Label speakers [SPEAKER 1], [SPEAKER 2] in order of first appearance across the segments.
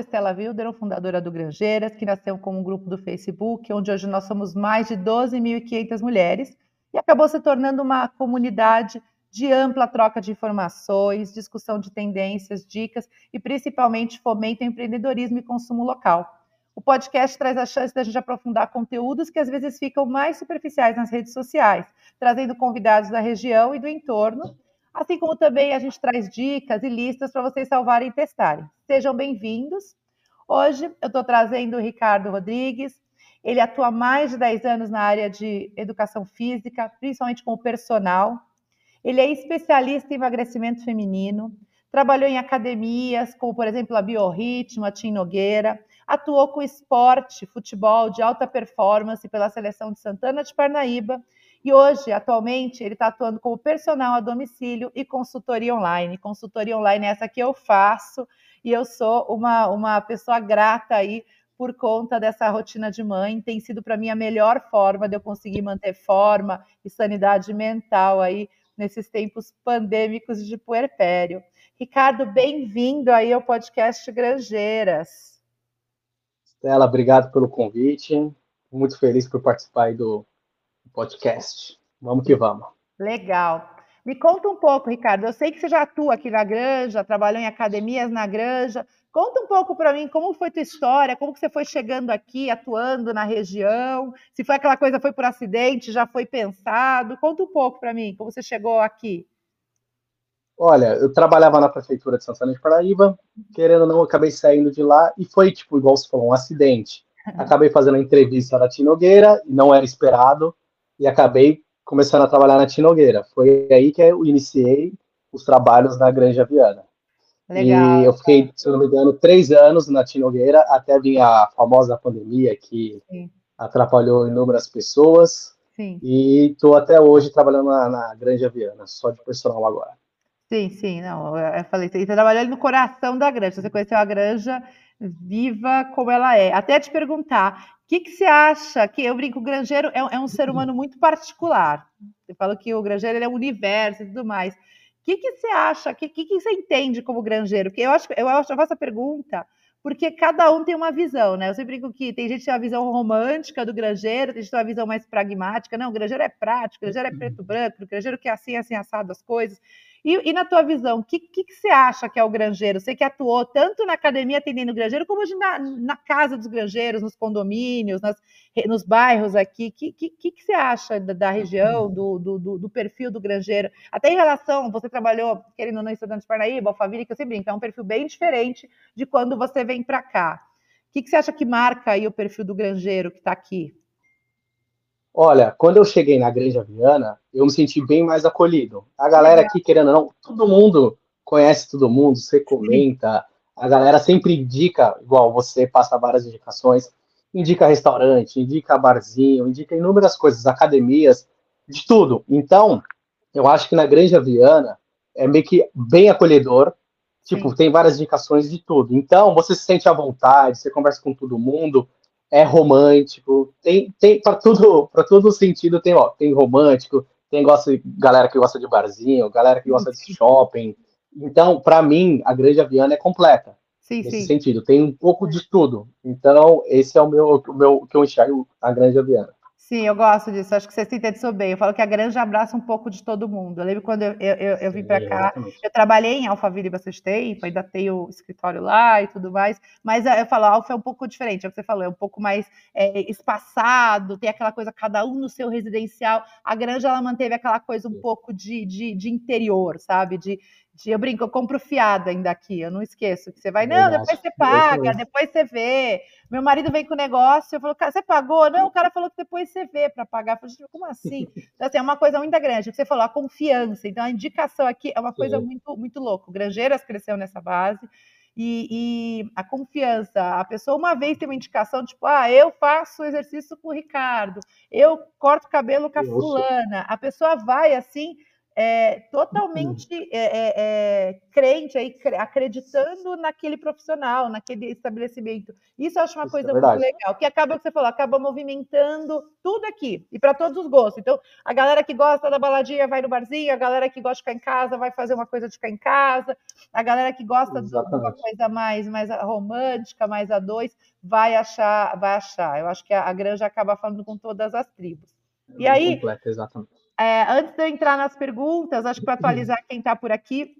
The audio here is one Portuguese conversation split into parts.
[SPEAKER 1] sou Estela Wilder, fundadora do Granjeiras, que nasceu como um grupo do Facebook, onde hoje nós somos mais de 12.500 mulheres e acabou se tornando uma comunidade de ampla troca de informações, discussão de tendências, dicas e principalmente fomento ao empreendedorismo e consumo local. O podcast traz a chance da gente aprofundar conteúdos que às vezes ficam mais superficiais nas redes sociais, trazendo convidados da região e do entorno, assim como também a gente traz dicas e listas para vocês salvarem e testarem. Sejam bem-vindos. Hoje eu estou trazendo o Ricardo Rodrigues. Ele atua há mais de 10 anos na área de educação física, principalmente com o personal, ele é especialista em emagrecimento feminino, trabalhou em academias, como por exemplo a Biorritmo, a Tim Nogueira, atuou com esporte, futebol de alta performance pela seleção de Santana de Parnaíba e hoje, atualmente, ele está atuando como personal a domicílio e consultoria online. Consultoria online é essa que eu faço e eu sou uma, uma pessoa grata aí por conta dessa rotina de mãe. Tem sido para mim a melhor forma de eu conseguir manter forma e sanidade mental aí nesses tempos pandêmicos de puerpério. Ricardo, bem-vindo aí ao podcast Granjeiras.
[SPEAKER 2] Stella, obrigado pelo convite. Muito feliz por participar do podcast. Vamos que vamos.
[SPEAKER 1] Legal. Me conta um pouco, Ricardo. Eu sei que você já atua aqui na Granja, trabalhou em academias na Granja. Conta um pouco para mim como foi tua história, como que você foi chegando aqui, atuando na região, se foi aquela coisa foi por acidente, já foi pensado. Conta um pouco para mim como você chegou aqui.
[SPEAKER 2] Olha, eu trabalhava na prefeitura de Santana de Paraíba, querendo ou não, acabei saindo de lá e foi tipo igual você falou, um acidente. Acabei fazendo a entrevista na Tinogueira e não era esperado e acabei começando a trabalhar na Tinogueira. Foi aí que eu iniciei os trabalhos na Granja Viana. Legal. E eu fiquei, se eu não me engano, três anos na Tinogueira, até vir a famosa pandemia que Sim. atrapalhou inúmeras pessoas. Sim. E estou até hoje trabalhando na, na Granja Viana, só de personal agora.
[SPEAKER 1] Sim, sim, não, eu falei, você trabalhou ali no coração da granja, você conheceu a granja viva como ela é. Até te perguntar, o que, que você acha que, eu brinco, o granjeiro é, é um ser humano muito particular, você falou que o granjeiro é um universo e tudo mais, o que, que você acha? O que, que, que, você entende como granjeiro? Porque eu acho, eu acho, eu faço a pergunta porque cada um tem uma visão, né? Eu sempre digo que tem gente que tem uma visão romântica do granjeiro, tem gente que tem uma visão mais pragmática. Não, o granjeiro é prático, o granjeiro é preto branco, o granjeiro quer assim, assim, assado as coisas. E, e, na tua visão, o que, que, que, você acha que é o granjeiro? Você que atuou tanto na academia atendendo o granjeiro, como hoje na, na casa dos granjeiros, nos condomínios, nas, nos bairros aqui. O que, que, que, você acha da, da região, do, do, do, perfil do granjeiro? Até em relação, você trabalhou, querendo ou não, estudando de Parnaíba, Alphaville, que eu sempre brinco, é um perfil bem diferente de quando você vem para cá. O que, que você acha que marca aí o perfil do granjeiro que está aqui?
[SPEAKER 2] Olha, quando eu cheguei na Granja Viana, eu me senti bem mais acolhido. A galera aqui, querendo ou não, todo mundo conhece todo mundo, você comenta, a galera sempre indica, igual você passa várias indicações, indica restaurante, indica barzinho, indica inúmeras coisas, academias, de tudo. Então, eu acho que na Granja Viana é meio que bem acolhedor, tipo, Sim. tem várias indicações de tudo. Então, você se sente à vontade, você conversa com todo mundo, é romântico, tem, tem para tudo, para todo sentido tem, ó, tem romântico, tem gosta, galera que gosta de barzinho, galera que gosta de shopping. Então, para mim, a Grande Aviana é completa. Sim, nesse sim. sentido, tem um pouco de tudo. Então, esse é o meu, o meu que eu enxergo a Grande Aviana.
[SPEAKER 1] Sim, eu gosto disso. Acho que você sintetizou bem. Eu falo que a granja abraça um pouco de todo mundo. Eu lembro quando eu, eu, eu, eu vim para cá, eu trabalhei em Alphaville bastante tempo, ainda tenho o escritório lá e tudo mais, mas eu falo, a Alfa é um pouco diferente, é o que você falou, é um pouco mais é, espaçado, tem aquela coisa, cada um no seu residencial. A granja, ela manteve aquela coisa um pouco de, de, de interior, sabe? De, eu brinco, eu compro fiado ainda aqui, eu não esqueço. Que você vai, não, depois você paga, depois você vê. Meu marido vem com o negócio, eu falo, cara, você pagou? Não, o cara falou que depois você vê para pagar. Eu falei, como assim? Então, assim, é uma coisa muito grande. O que você falou, a confiança. Então, a indicação aqui é uma coisa muito, muito louca. O Granjeiras cresceu nessa base. E, e, a confiança. A pessoa uma vez tem uma indicação, tipo, ah, eu faço exercício com o Ricardo, eu corto cabelo com a fulana. A pessoa vai assim, é, totalmente é, é, é, crente, aí, acreditando naquele profissional, naquele estabelecimento. Isso eu acho uma Isso é coisa muito legal, que acaba, que você falou, acaba movimentando tudo aqui, e para todos os gostos. Então, a galera que gosta da baladinha vai no barzinho, a galera que gosta de ficar em casa vai fazer uma coisa de ficar em casa, a galera que gosta de uma coisa mais, mais romântica, mais a dois, vai achar, vai achar. Eu acho que a, a granja acaba falando com todas as tribos. E aí,
[SPEAKER 2] completo, exatamente
[SPEAKER 1] é, antes de eu entrar nas perguntas, acho que para atualizar quem está por aqui,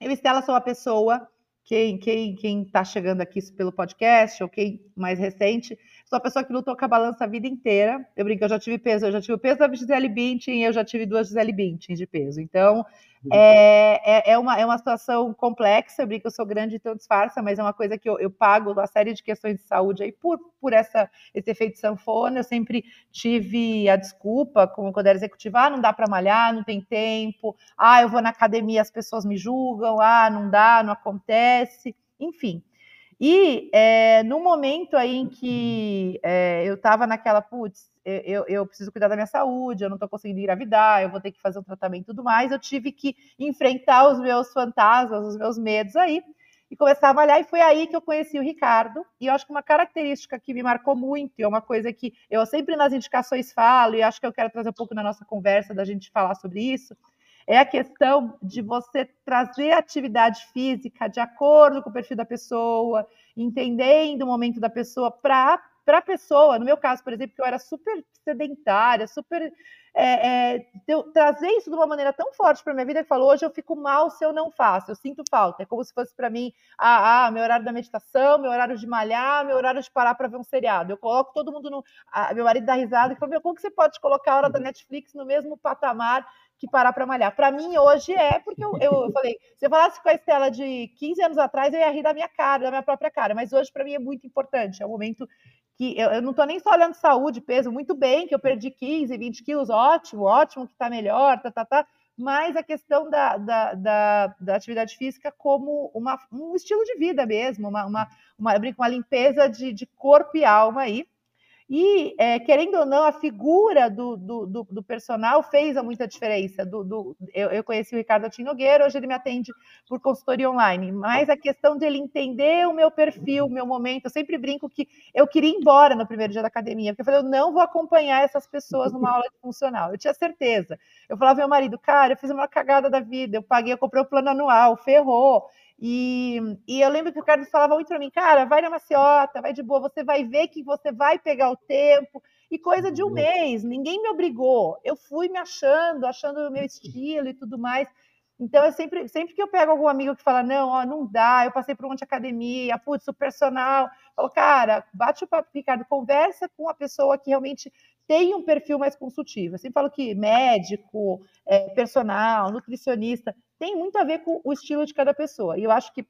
[SPEAKER 1] eu Estela sou a pessoa, quem quem quem está chegando aqui pelo podcast, ou quem mais recente, sou a pessoa que lutou com a balança a vida inteira. Eu brinco, eu já tive peso, eu já tive o peso da Gisele Bündchen, eu já tive duas Gisele Bündchen de peso. Então, é, é, é, uma, é uma situação complexa, eu brinco, eu sou grande então disfarça, mas é uma coisa que eu, eu pago uma série de questões de saúde aí por, por essa, esse efeito sanfona. Eu sempre tive a desculpa, como quando era executiva, ah, não dá para malhar, não tem tempo, ah, eu vou na academia, as pessoas me julgam, ah, não dá, não acontece, enfim. E é, no momento aí em que é, eu estava naquela, putz, eu, eu, preciso cuidar da minha saúde, eu não estou conseguindo engravidar, eu vou ter que fazer um tratamento e tudo mais, eu tive que enfrentar os meus fantasmas, os meus medos aí, e começar a malhar, e foi aí que eu conheci o Ricardo, e eu acho que uma característica que me marcou muito, é uma coisa que eu sempre nas indicações falo, e acho que eu quero trazer um pouco na nossa conversa, da gente falar sobre isso, é a questão de você trazer a atividade física de acordo com o perfil da pessoa, entendendo o momento da pessoa para para a pessoa. No meu caso, por exemplo, que eu era super sedentária, super. É, é, trazer isso de uma maneira tão forte para minha vida que falou hoje eu fico mal se eu não faço, eu sinto falta. É como se fosse para mim, ah, ah, meu horário da meditação, meu horário de malhar, meu horário de parar para ver um seriado. Eu coloco todo mundo no. Ah, meu marido dá risada e fala: meu, como que você pode colocar a hora da Netflix no mesmo patamar que parar para malhar. Para mim, hoje é, porque eu, eu, falei, se eu falasse com a Estela de 15 anos atrás, eu ia rir da minha cara, da minha própria cara, mas hoje para mim é muito importante, é o momento que eu, eu não estou nem só olhando saúde, peso, muito bem, que eu perdi 15, 20 quilos, ótimo, ótimo que está melhor, tá, tá, tá, mas a questão da, da, da, da atividade física como uma, um estilo de vida mesmo, uma, uma, uma, uma limpeza de, de corpo e alma aí, e, é, querendo ou não, a figura do, do, do, do personal fez muita diferença. Do, do, eu, eu, conheci o Ricardo Tinogueira, hoje ele me atende por consultoria online, mas a questão dele entender o meu perfil, o meu momento, eu sempre brinco que eu queria ir embora no primeiro dia da academia, porque eu falei, eu não vou acompanhar essas pessoas numa aula de funcional. Eu tinha certeza. Eu falava meu marido, cara, eu fiz uma cagada da vida, eu paguei, eu comprei o plano anual, ferrou. E, e, eu lembro que o Carlos falava muito para mim, cara, vai na maciota, vai de boa, você vai ver que você vai pegar o tempo. E coisa de um uhum. mês, ninguém me obrigou. Eu fui me achando, achando o meu estilo e tudo mais. Então, eu sempre, sempre que eu pego algum amigo que fala, não, ó, não dá, eu passei por um monte de academia, putz, o personal, falo, cara, bate o papo, Ricardo, conversa com a pessoa que realmente tem um perfil mais consultivo. Eu sempre falo que médico, é, personal, nutricionista, tem muito a ver com o estilo de cada pessoa. E eu acho que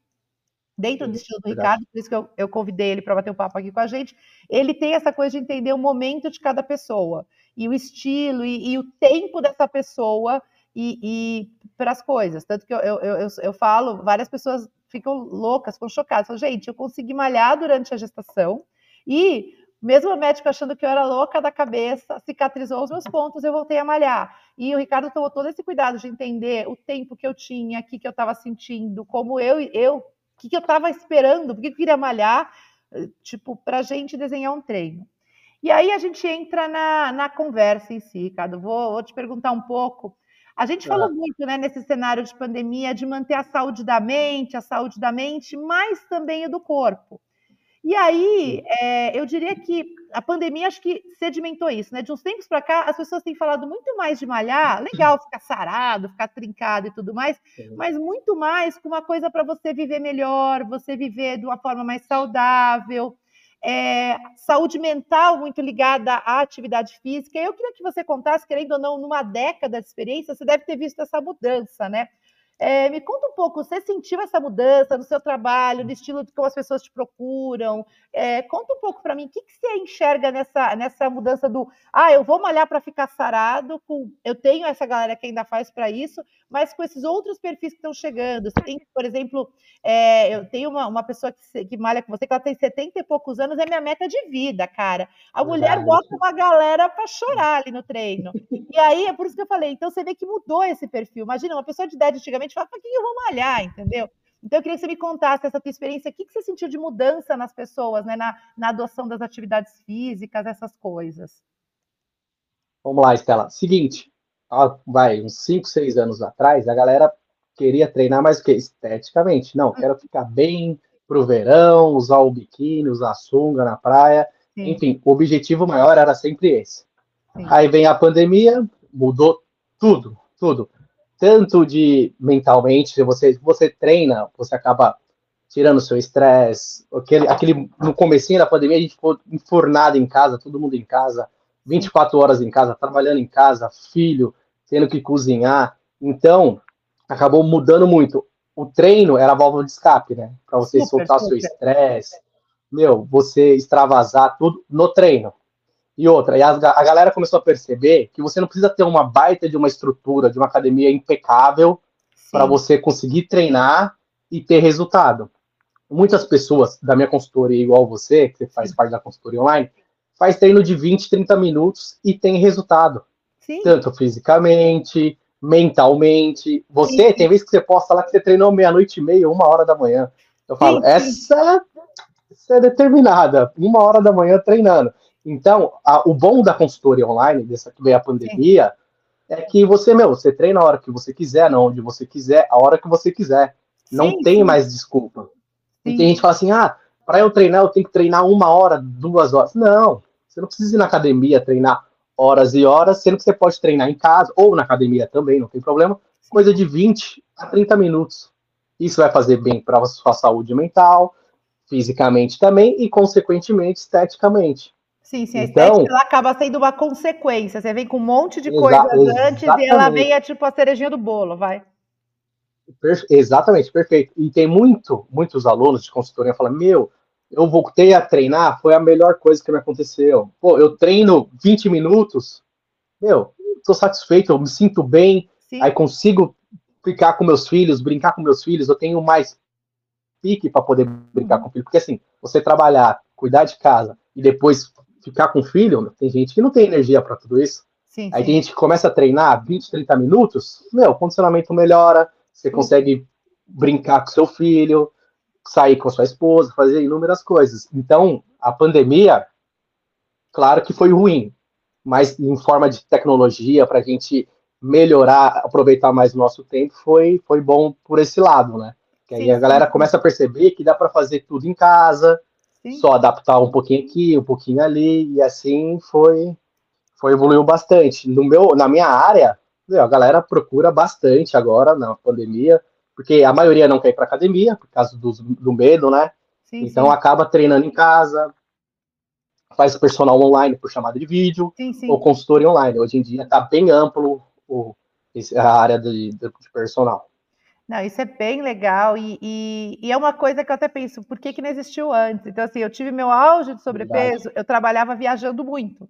[SPEAKER 1] dentro do estilo do Ricardo, por isso que eu, eu convidei ele para bater um papo aqui com a gente, ele tem essa coisa de entender o momento de cada pessoa, e o estilo, e, e o tempo dessa pessoa, e, e para as coisas. Tanto que eu, eu, eu, eu, falo, várias pessoas ficam loucas, ficam chocadas. Falam, gente, eu consegui malhar durante a gestação, e mesmo o médico achando que eu era louca da cabeça, cicatrizou os meus pontos, eu voltei a malhar. E o Ricardo tomou todo esse cuidado de entender o tempo que eu tinha, o que, que eu estava sentindo, como eu, eu, o que, que eu estava esperando, porque eu queria malhar, tipo, para a gente desenhar um treino. E aí a gente entra na, na conversa em si, Ricardo. Vou, vou te perguntar um pouco. A gente falou muito né, nesse cenário de pandemia de manter a saúde da mente, a saúde da mente, mas também a do corpo. E aí, é, eu diria que a pandemia acho que sedimentou isso, né? De uns tempos para cá, as pessoas têm falado muito mais de malhar, legal ficar sarado, ficar trincado e tudo mais, mas muito mais com uma coisa para você viver melhor, você viver de uma forma mais saudável. É, saúde mental muito ligada à atividade física. Eu queria que você contasse, querendo ou não, numa década de experiência, você deve ter visto essa mudança, né? É, me conta um pouco, você sentiu essa mudança no seu trabalho, no estilo de como as pessoas te procuram? É, conta um pouco para mim, o que, que, você enxerga nessa, nessa mudança do, ah, eu vou malhar para ficar sarado, com, eu tenho essa galera que ainda faz para isso, mas com esses outros perfis que estão chegando. Você tem, por exemplo, é, eu tenho uma, uma pessoa que, que malha com você, que ela tem 70 e poucos anos, é minha meta de vida, cara. A mulher bota uma galera para chorar ali no treino. E aí, é por isso que eu falei, então você vê que mudou esse perfil. Imagina, uma pessoa de idade antigamente fala, para quem eu vou malhar, entendeu? Então, eu queria que você me contasse essa tua experiência, o que, que você sentiu de mudança nas pessoas, né, na, na adoção das atividades físicas, essas coisas.
[SPEAKER 2] Vamos lá, Estela. Seguinte, vai, uns 5, 6 anos atrás, a galera queria treinar mais o quê? Esteticamente. Não, quero ficar bem pro verão, usar o biquíni, usar a sunga na praia. Sim. Enfim, o objetivo maior era sempre esse. Sim. Aí vem a pandemia, mudou tudo, tudo. Tanto de mentalmente, se você, você treina, você acaba tirando seu estresse. Aquele, aquele, no comecinho da pandemia, a gente ficou enfornado em casa, todo mundo em casa, 24 horas em casa, trabalhando em casa, filho, tendo que cozinhar. Então, acabou mudando muito. O treino era a válvula de escape, né? Para você super, soltar super. seu estresse, meu, você extravasar tudo no treino. E outra, e a, a galera começou a perceber que você não precisa ter uma baita de uma estrutura, de uma academia impecável para você conseguir treinar e ter resultado. Muitas pessoas da minha consultoria, igual você, que faz parte da consultoria online, faz treino de 20, 30 minutos e tem resultado. Sim. Tanto fisicamente, mentalmente. Você, sim. tem vezes que você posta lá que você treinou meia-noite e meia, uma hora da manhã. Eu falo, sim, essa, essa, é determinada, uma hora da manhã treinando. Então, a, o bom da consultoria online, dessa que veio a pandemia, é que você, meu, você treina a hora que você quiser, não onde você quiser, a hora que você quiser. Não tem mais desculpa. E tem gente que fala assim, ah, para eu treinar, eu tenho que treinar uma hora, duas horas. Não, você não precisa ir na academia treinar horas e horas, sendo que você pode treinar em casa ou na academia também, não tem problema. Coisa de 20 a 30 minutos. Isso vai fazer bem para a sua saúde mental, fisicamente também e, consequentemente, esteticamente.
[SPEAKER 1] Sim, sim, a então, estética ela acaba sendo uma consequência. Você vem com um monte de coisas antes e ela vem é tipo a cerejinha do bolo, vai.
[SPEAKER 2] Per exatamente, perfeito. E tem muito, muitos alunos de consultoria falam, meu, eu voltei a treinar, foi a melhor coisa que me aconteceu. Pô, eu treino 20 minutos, meu, tô satisfeito, eu me sinto bem, Sim. aí consigo ficar com meus filhos, brincar com meus filhos, eu tenho mais pique para poder brincar com o filho, porque assim, você trabalhar, cuidar de casa e depois ficar com o filho, tem gente que não tem energia para tudo isso. Sim, aí sim. tem gente começa a treinar 20, 30 minutos, meu, o condicionamento melhora, você consegue brincar com seu filho, sair com a sua esposa, fazer inúmeras coisas. Então, a pandemia, claro que foi ruim, mas em forma de tecnologia, para a gente melhorar, aproveitar mais o nosso tempo, foi, foi bom por esse lado, né? Que aí a galera começa a perceber que dá para fazer tudo em casa, sim. só adaptar um pouquinho aqui, um pouquinho ali, e assim foi, foi evoluiu bastante. No meu, na minha área, a galera procura bastante agora na pandemia, porque a maioria não quer ir para academia, por causa do, do medo, né? Sim, então sim. acaba treinando em casa, faz personal online por chamada de vídeo, sim, ou consultoria online. Hoje em dia está bem amplo o, a área de, de, personal.
[SPEAKER 1] Não, isso é bem legal e, e, e, é uma coisa que eu até penso, por que, que não existiu antes? Então, assim, eu tive meu auge de sobrepeso, Verdade. eu trabalhava viajando muito.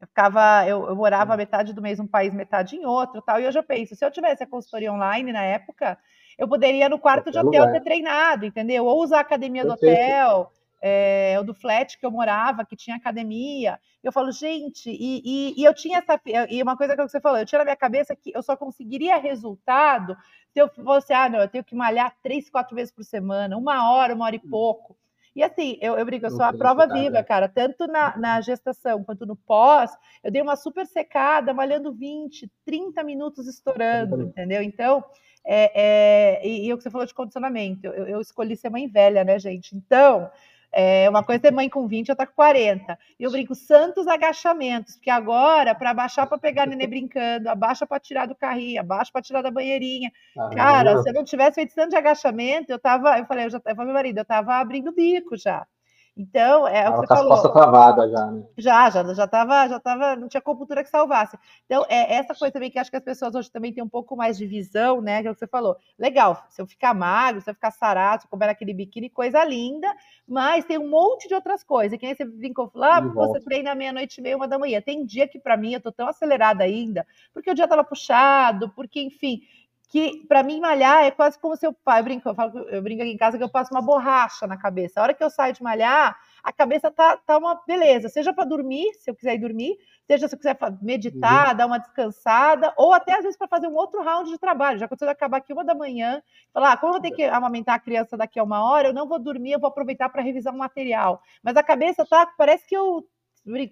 [SPEAKER 1] Eu ficava, eu, eu morava metade do mês num país, metade em outro, tal. E hoje eu penso, se eu tivesse a consultoria online na época, eu poderia no quarto de hotel lugar. ter treinado, entendeu? Ou usar a academia do hotel, é, o do flat que eu morava, que tinha academia. Eu falo, gente, e, e, e, eu tinha essa. E uma coisa que você falou, eu tinha na minha cabeça que eu só conseguiria resultado se eu fosse, ah, não, eu tenho que malhar três, quatro vezes por semana, uma hora, uma hora e pouco. E assim, eu, eu brinco, eu sou a prova viva, cara. Tanto na, na gestação quanto no pós, eu dei uma super secada, malhando 20, 30 minutos estourando, entendeu? Então, é, é, e, e o que você falou de condicionamento, eu, eu escolhi ser mãe velha, né, gente? Então, é, uma coisa é mãe com 20, outra com 40. E eu brinco, santos agachamentos, porque agora, para abaixar para pegar nenê brincando, abaixa para tirar do carrinho, abaixa para tirar da banheirinha. Ah, Cara, se eu não tivesse feito tanto de agachamento, eu tava, eu falei, eu já, eu falei, meu marido, eu tava abrindo o bico já. Então, é Ela o que você falou.
[SPEAKER 2] Costa travada já, né?
[SPEAKER 1] Já, já, já tava, já tava, não tinha compultura que salvasse. Então, é essa coisa também que acho que as pessoas hoje também têm um pouco mais de visão, né? Que é o que você falou. Legal, se eu ficar magro, se eu ficar sarado, se eu comer aquele biquíni, coisa linda, mas tem um monte de outras coisas. E quem você brincou, falou, ah, você treina meia-noite e meia, uma da manhã. Tem dia que para mim eu tô tão acelerada ainda, porque o dia tava puxado, porque, enfim, que para mim malhar é quase como seu pai. Eu brinco, eu, falo, eu brinco aqui em casa que eu passo uma borracha na cabeça. A hora que eu saio de malhar, a cabeça tá, tá uma beleza. Seja para dormir, se eu quiser ir dormir, seja se eu quiser meditar, uhum. dar uma descansada, ou até às vezes para fazer um outro round de trabalho. Já aconteceu de acabar aqui uma da manhã, falar, ah, como eu vou ter que amamentar a criança daqui a uma hora, eu não vou dormir, eu vou aproveitar para revisar um material. Mas a cabeça tá, parece que eu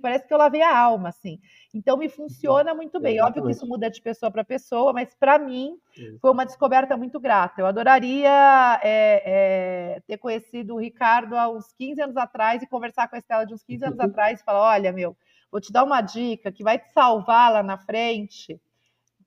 [SPEAKER 1] parece que eu lavei a alma, assim. Então me funciona muito bem. Óbvio que isso muda de pessoa para pessoa, mas para mim foi uma descoberta muito grata. Eu adoraria é, é, ter conhecido o Ricardo há uns 15 anos atrás e conversar com a Estela de uns 15 anos atrás e falar: olha, meu, vou te dar uma dica que vai te salvar lá na frente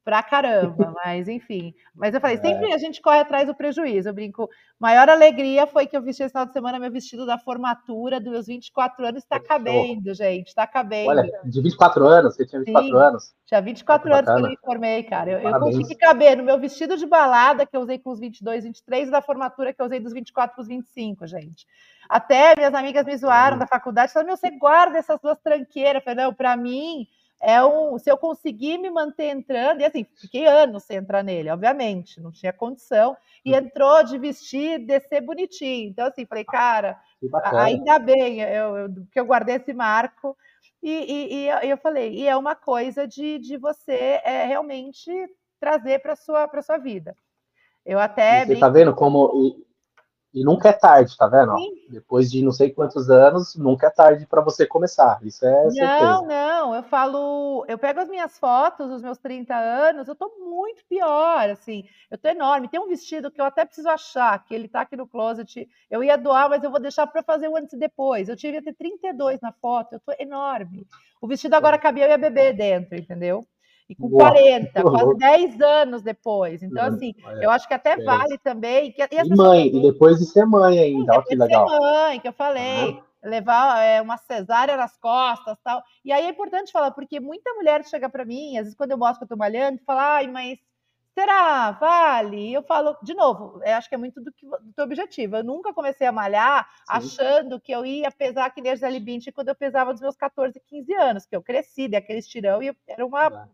[SPEAKER 1] pra caramba, mas enfim. Mas eu falei, é. sempre a gente corre atrás do prejuízo. Eu brinco, maior alegria foi que eu vesti esse final de semana meu vestido da formatura dos meus 24 anos. Está cabendo, gente, está cabendo. Olha,
[SPEAKER 2] de 24 anos, você tinha 24 Sim, anos.
[SPEAKER 1] Tinha 24 anos que eu me formei, cara. Eu, eu, consegui caber no meu vestido de balada que eu usei com os 22, 23 e da formatura que eu usei dos 24 para os 25, gente. Até minhas amigas me zoaram da faculdade, falaram, meu, você guarda essas duas tranqueiras. Eu falei, não, para mim é um, se eu conseguir me manter entrando, e assim, fiquei anos sem entrar nele, obviamente, não tinha condição, e uhum. entrou de vestir, descer bonitinho. Então, assim, falei, cara, ainda bem eu, eu, que eu guardei esse marco. E, e, e, eu falei, e é uma coisa de, de você é, realmente trazer para a sua, sua vida. Eu até.
[SPEAKER 2] Você está vendo como e nunca é tarde, tá vendo? Depois de não sei quantos anos, nunca é tarde para você começar. Isso é
[SPEAKER 1] Não, certeza. não, eu falo, eu pego as minhas fotos dos meus 30 anos, eu tô muito pior, assim. Eu tô enorme. Tem um vestido que eu até preciso achar, que ele tá aqui no closet. Eu ia doar, mas eu vou deixar para fazer o antes e depois. Eu tive até 32 na foto, eu tô enorme. O vestido agora cabia eu ia beber dentro, entendeu? E com Uau, 40, quase 10 anos depois. Então, assim, eu acho que até é. vale também. Que,
[SPEAKER 2] e, e mãe, e depois de ser mãe ainda, olha que legal.
[SPEAKER 1] Ser mãe, que eu falei. Levar é, uma cesárea nas costas tal. E aí é importante falar, porque muita mulher chega para mim, às vezes quando eu mostro que eu tô malhando, fala, ai, mas será? Vale? Eu falo, de novo, eu acho que é muito do, que, do teu objetivo. Eu nunca comecei a malhar Sim. achando que eu ia pesar que nem a Gisele Bündchen quando eu pesava dos meus 14, 15 anos, que eu cresci, daquele estirão, e era uma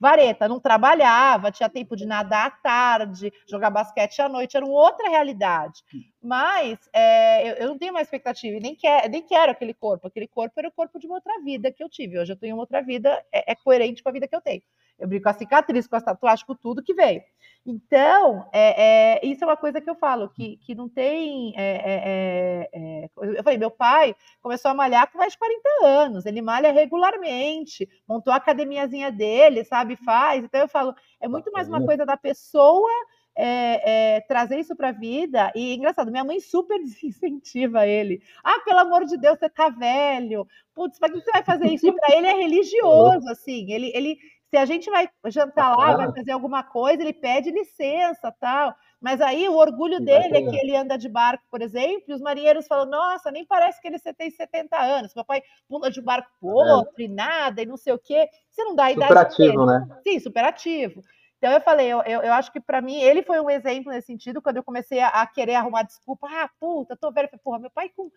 [SPEAKER 1] vareta, não trabalhava, tinha tempo de nadar à tarde, jogar basquete à noite, era uma outra realidade. Mas é, eu, eu, não tenho mais expectativa e nem, quer, nem quero aquele corpo. Aquele corpo era o corpo de uma outra vida que eu tive. Hoje eu tenho uma outra vida, é, é coerente com a vida que eu tenho. Eu brinco com a cicatriz, com as tatuagens, com tudo que veio. Então, é, é, isso é uma coisa que eu falo, que, que não tem. É, é, é, é eu falei, meu pai começou a malhar com mais de 40 anos, ele malha regularmente, montou a academiazinha dele, sabe, faz. Então eu falo, é muito mais uma coisa da pessoa é, é, trazer isso para a vida. E engraçado, minha mãe super desincentiva ele. Ah, pelo amor de Deus, você tá velho. Putz, para que você vai fazer isso? Para ele é religioso, assim. Ele, ele, se a gente vai jantar lá, vai fazer alguma coisa, ele pede licença, tal. Mas aí o orgulho dele é que ele anda de barco, por exemplo, e os marinheiros falam: nossa, nem parece que ele tem 70 anos. Meu pai pula de um barco pro é. outro é. e nada, e não sei o quê. Você não dá a idade.
[SPEAKER 2] Superativo, né?
[SPEAKER 1] Sim, superativo. Então eu falei, eu, eu, eu, acho que para mim ele foi um exemplo nesse sentido, quando eu comecei a, a querer arrumar desculpa. Ah, puta, tô velho. Porra, meu pai com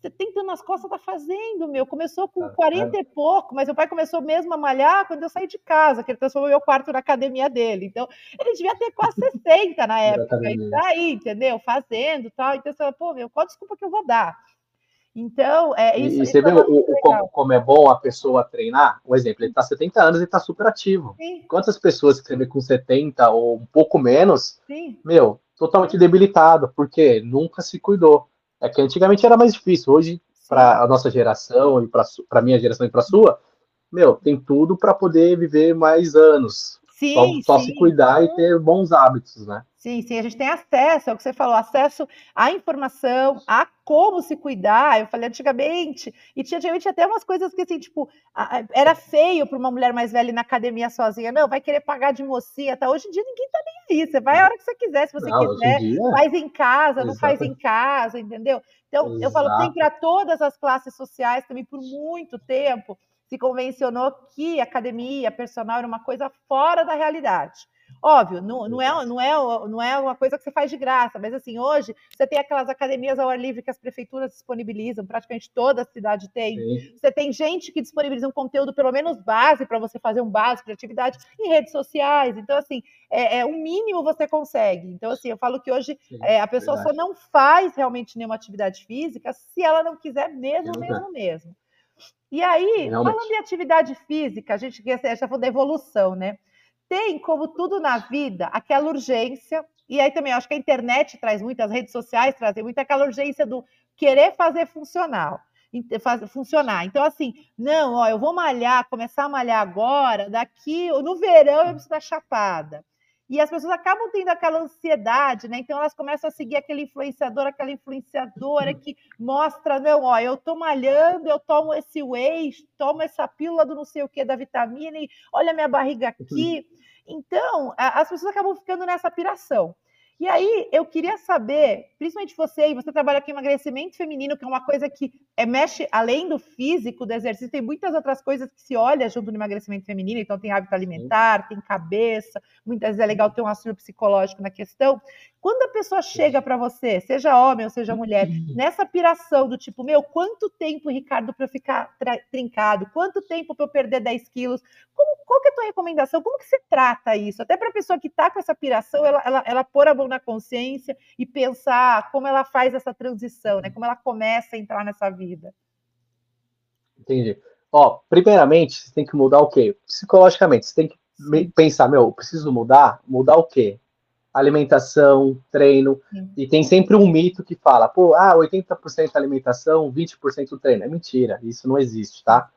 [SPEAKER 1] 70 nas costas tá fazendo, meu. Começou com 40 é. e pouco, mas meu pai começou mesmo a malhar quando eu saí de casa, que ele transformou meu quarto na academia dele. Então, ele devia ter quase 60 na época. E tá aí, entendeu? Fazendo tal. Então, você fala, pô, meu, qual desculpa que eu vou dar? Então, é isso.
[SPEAKER 2] E, você vê é o, o, como é bom a pessoa treinar? Um exemplo, ele está 70 anos e está super ativo. Sim. Quantas pessoas que você vê com 70 ou um pouco menos, Sim. meu, totalmente debilitado, porque nunca se cuidou. É que antigamente era mais difícil. Hoje, para a nossa geração e para a minha geração e para a sua, meu, tem tudo para poder viver mais anos. Sim, só, só sim. se cuidar e ter bons hábitos, né?
[SPEAKER 1] Sim, sim, a gente tem acesso, é o que você falou, acesso à informação, a como se cuidar. Eu falei antigamente, e tinha antigamente até umas coisas que assim, tipo, era feio para uma mulher mais velha ir na academia sozinha. Não, vai querer pagar de mocinha, tá? Hoje em dia ninguém tá nem aí. Você vai a hora que você quiser, se você não, quiser, dia, faz em casa, não faz em casa, entendeu? Então, Exato. eu falo, tem para todas as classes sociais também por muito tempo se convencionou que academia, personal era uma coisa fora da realidade. Óbvio, não, não, é, não, é, não é uma coisa que você faz de graça, mas assim, hoje você tem aquelas academias ao ar livre que as prefeituras disponibilizam, praticamente toda a cidade tem. Sim. Você tem gente que disponibiliza um conteúdo, pelo menos base, para você fazer um básico de atividade em redes sociais. Então, assim, é, é o mínimo você consegue. Então, assim, eu falo que hoje Sim, é, a pessoa verdade. só não faz realmente nenhuma atividade física se ela não quiser mesmo, mesmo, mesmo. E aí, Realmente. falando de atividade física, a gente já falou da evolução, né? tem, como tudo na vida, aquela urgência, e aí também acho que a internet traz muito, as redes sociais trazem muito aquela urgência do querer fazer funcional. Funcionar. Então, assim, não, ó, eu vou malhar, começar a malhar agora, daqui, no verão eu preciso da chapada. E as pessoas acabam tendo aquela ansiedade, né? Então elas começam a seguir aquele influenciador, aquela influenciadora que mostra, não, ó, eu tô malhando, eu tomo esse whey, tomo essa pílula do não sei o que da vitamina, e olha minha barriga aqui. Então, as pessoas acabam ficando nessa piração. E aí, eu queria saber, principalmente você, e você trabalha com emagrecimento feminino, que é uma coisa que é, mexe além do físico, do exercício, tem muitas outras coisas que se olha junto no emagrecimento feminino, então tem hábito alimentar, tem cabeça, muitas vezes é legal ter um auxílio psicológico na questão. Quando a pessoa chega para você, seja homem ou seja mulher, nessa piração do tipo, meu, quanto tempo, Ricardo, para eu ficar trincado? Quanto tempo para eu perder 10 quilos? Como, qual que é a tua recomendação? Como que você trata isso? Até para a pessoa que está com essa piração, ela, ela, ela pôr a mão na consciência e pensar como ela faz essa transição, né? Como ela começa a entrar nessa vida.
[SPEAKER 2] Entendi. Ó, primeiramente, você tem que mudar o quê? Psicologicamente, você tem que pensar, meu, preciso mudar? Mudar o quê? Alimentação, treino, Sim. e tem sempre um mito que fala, pô, ah, 80% alimentação, 20% treino. É mentira, isso não existe, tá?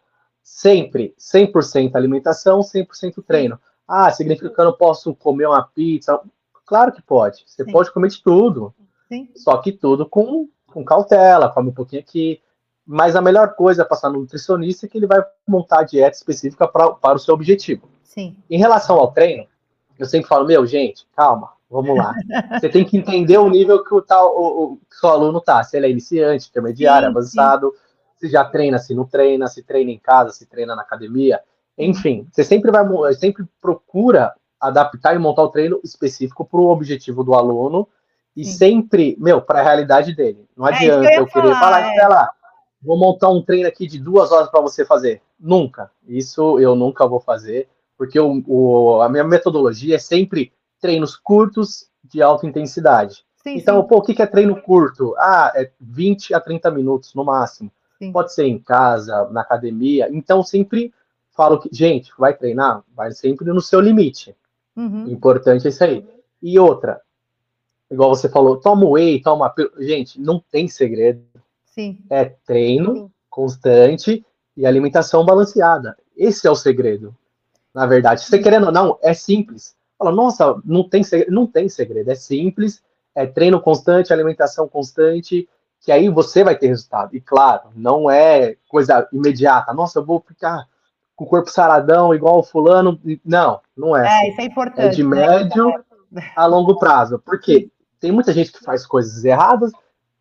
[SPEAKER 2] Sempre 100% alimentação, 100% treino. Ah, significa que eu não posso comer uma pizza? Claro que pode. Você Sim. pode comer de tudo. Sim. Só que tudo com, com cautela, come um pouquinho aqui. Mas a melhor coisa é passar no nutricionista é que ele vai montar a dieta específica pra, para o seu objetivo.
[SPEAKER 1] Sim.
[SPEAKER 2] Em relação ao treino, eu sempre falo, meu, gente, calma, vamos lá. Você tem que entender o nível que o, tal, o, o seu aluno tá. Se ele é iniciante, intermediário, sim, avançado, sim. se já treina, se não treina, se treina em casa, se treina na academia. Enfim, você sempre vai, sempre procura adaptar e montar o treino específico para o objetivo do aluno e Sim. sempre, meu, para a realidade dele. Não é adianta eu, eu querer falar, é. lá, vou montar um treino aqui de duas horas para você fazer. Nunca. Isso eu nunca vou fazer, porque o, o, a minha metodologia é sempre treinos curtos de alta intensidade. Sim, então, sim. pô, o que é treino curto? Ah, é 20 a 30 minutos no máximo. Sim. Pode ser em casa, na academia. Então, sempre falo que, gente, vai treinar? Vai sempre no seu limite. Uhum. Importante é isso aí. E outra, igual você falou, toma whey, toma. Gente, não tem segredo.
[SPEAKER 1] Sim.
[SPEAKER 2] É treino Sim. constante e alimentação balanceada. Esse é o segredo. Na verdade, você querendo ou não, é simples. Fala, nossa, não tem segredo. Não tem segredo. É simples, é treino constante, alimentação constante, que aí você vai ter resultado. E claro, não é coisa imediata. Nossa, eu vou ficar com o corpo saradão, igual o fulano. Não, não é.
[SPEAKER 1] É, assim. isso é importante.
[SPEAKER 2] É de né? médio né? a longo prazo. Porque tem muita gente que faz coisas erradas,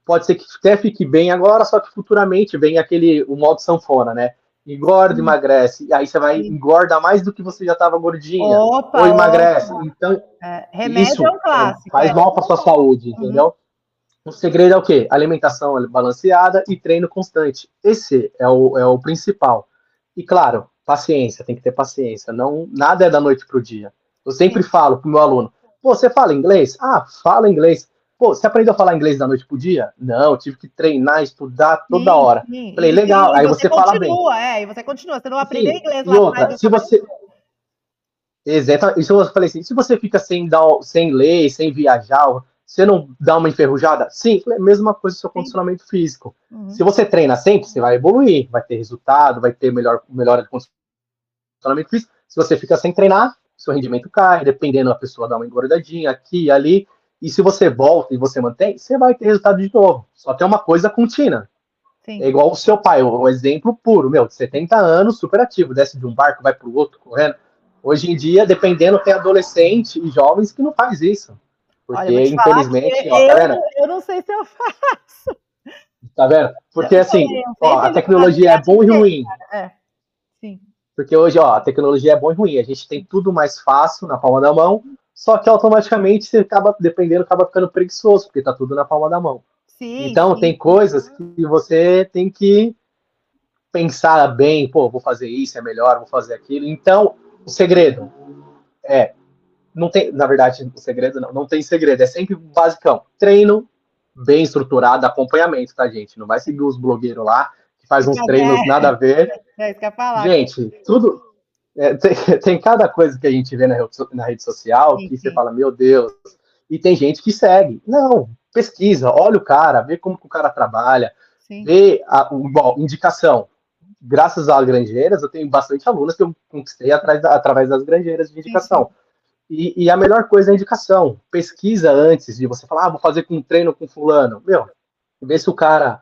[SPEAKER 2] pode ser que até fique bem agora, só que futuramente vem aquele, o modo sanfona, né? Engorda, hum. emagrece, e aí você vai engorda mais do que você já estava gordinha, opa, ou emagrece. Opa. Então,
[SPEAKER 1] é, remédio isso é um clássico.
[SPEAKER 2] Faz é. mal para sua saúde, uhum. entendeu? O segredo é o quê? Alimentação balanceada e treino constante. Esse é o, é o principal. E claro, paciência, tem que ter paciência. Não, nada é da noite para o dia. Eu sempre falo para o meu aluno: Pô, você fala inglês? Ah, fala inglês. Pô, você aprendeu a falar inglês da noite pro dia? Não, eu tive que treinar, estudar toda sim, hora. Sim, Falei, legal, aí você, você fala bem.
[SPEAKER 1] É, e você continua, você não aprendeu inglês
[SPEAKER 2] lá e outra, se você Exato, isso eu falei assim, se você fica sem, dar, sem ler, sem viajar, você não dá uma enferrujada? Sim, é a mesma coisa do seu condicionamento físico. Uhum. Se você treina sempre, você vai evoluir, vai ter resultado, vai ter melhor, melhora de condicionamento físico. Se você fica sem treinar, seu rendimento cai, dependendo da pessoa dar uma engordadinha aqui e ali. E se você volta e você mantém, você vai ter resultado de novo. Só é uma coisa contínua. Sim. É igual o seu pai, um exemplo puro, meu, de 70 anos, super ativo, desce de um barco, vai para o outro correndo. Hoje em dia, dependendo, tem adolescente e jovens que não faz isso. Porque, Olha, infelizmente, ó, tá
[SPEAKER 1] vendo? Eu, eu não sei se eu faço.
[SPEAKER 2] Tá vendo? Porque, assim, ó, a tecnologia é bom e ruim.
[SPEAKER 1] É, sim.
[SPEAKER 2] Porque hoje, ó, a tecnologia é bom e ruim. A gente tem tudo mais fácil na palma da mão, só que automaticamente você acaba, dependendo, acaba ficando preguiçoso, porque tá tudo na palma da mão. Sim, então sim. tem coisas que você tem que pensar bem, pô, vou fazer isso, é melhor, vou fazer aquilo. Então, o segredo é não tem, na verdade, o segredo não, não tem segredo, é sempre basicão. Treino bem estruturado, acompanhamento, tá, gente? Não vai seguir os blogueiros lá que faz uns treinos nada a ver. É isso que eu falar. Gente, tudo é, tem, tem, cada coisa que a gente vê na, na rede social sim, que sim. você fala, meu Deus. E tem gente que segue. Não, pesquisa, olha o cara, vê como o cara trabalha, sim. vê a, bom, indicação. Graças às granjeiras, eu tenho bastante alunos que eu conquistei através, através das granjeiras de indicação. E, e, a melhor coisa é a indicação. Pesquisa antes de você falar, ah, vou fazer com um treino com fulano. Meu, vê se o cara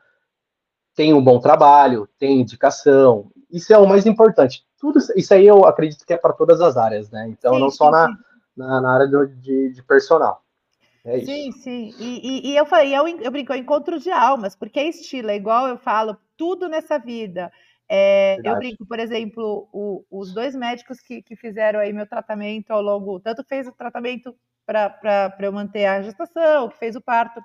[SPEAKER 2] tem um bom trabalho, tem indicação. Isso é o mais importante. Tudo isso aí eu acredito que é para todas as áreas, né? Então, sim, não só sim, na, na, na, área de, de personal.
[SPEAKER 1] É sim, sim. E, e, e, eu falei, eu, eu brinco, encontro de almas, porque é estilo, é igual eu falo, tudo nessa vida é, eu brinco, por exemplo, o, os dois médicos que, que, fizeram aí meu tratamento ao longo, tanto fez o tratamento para eu manter a gestação, que fez o parto.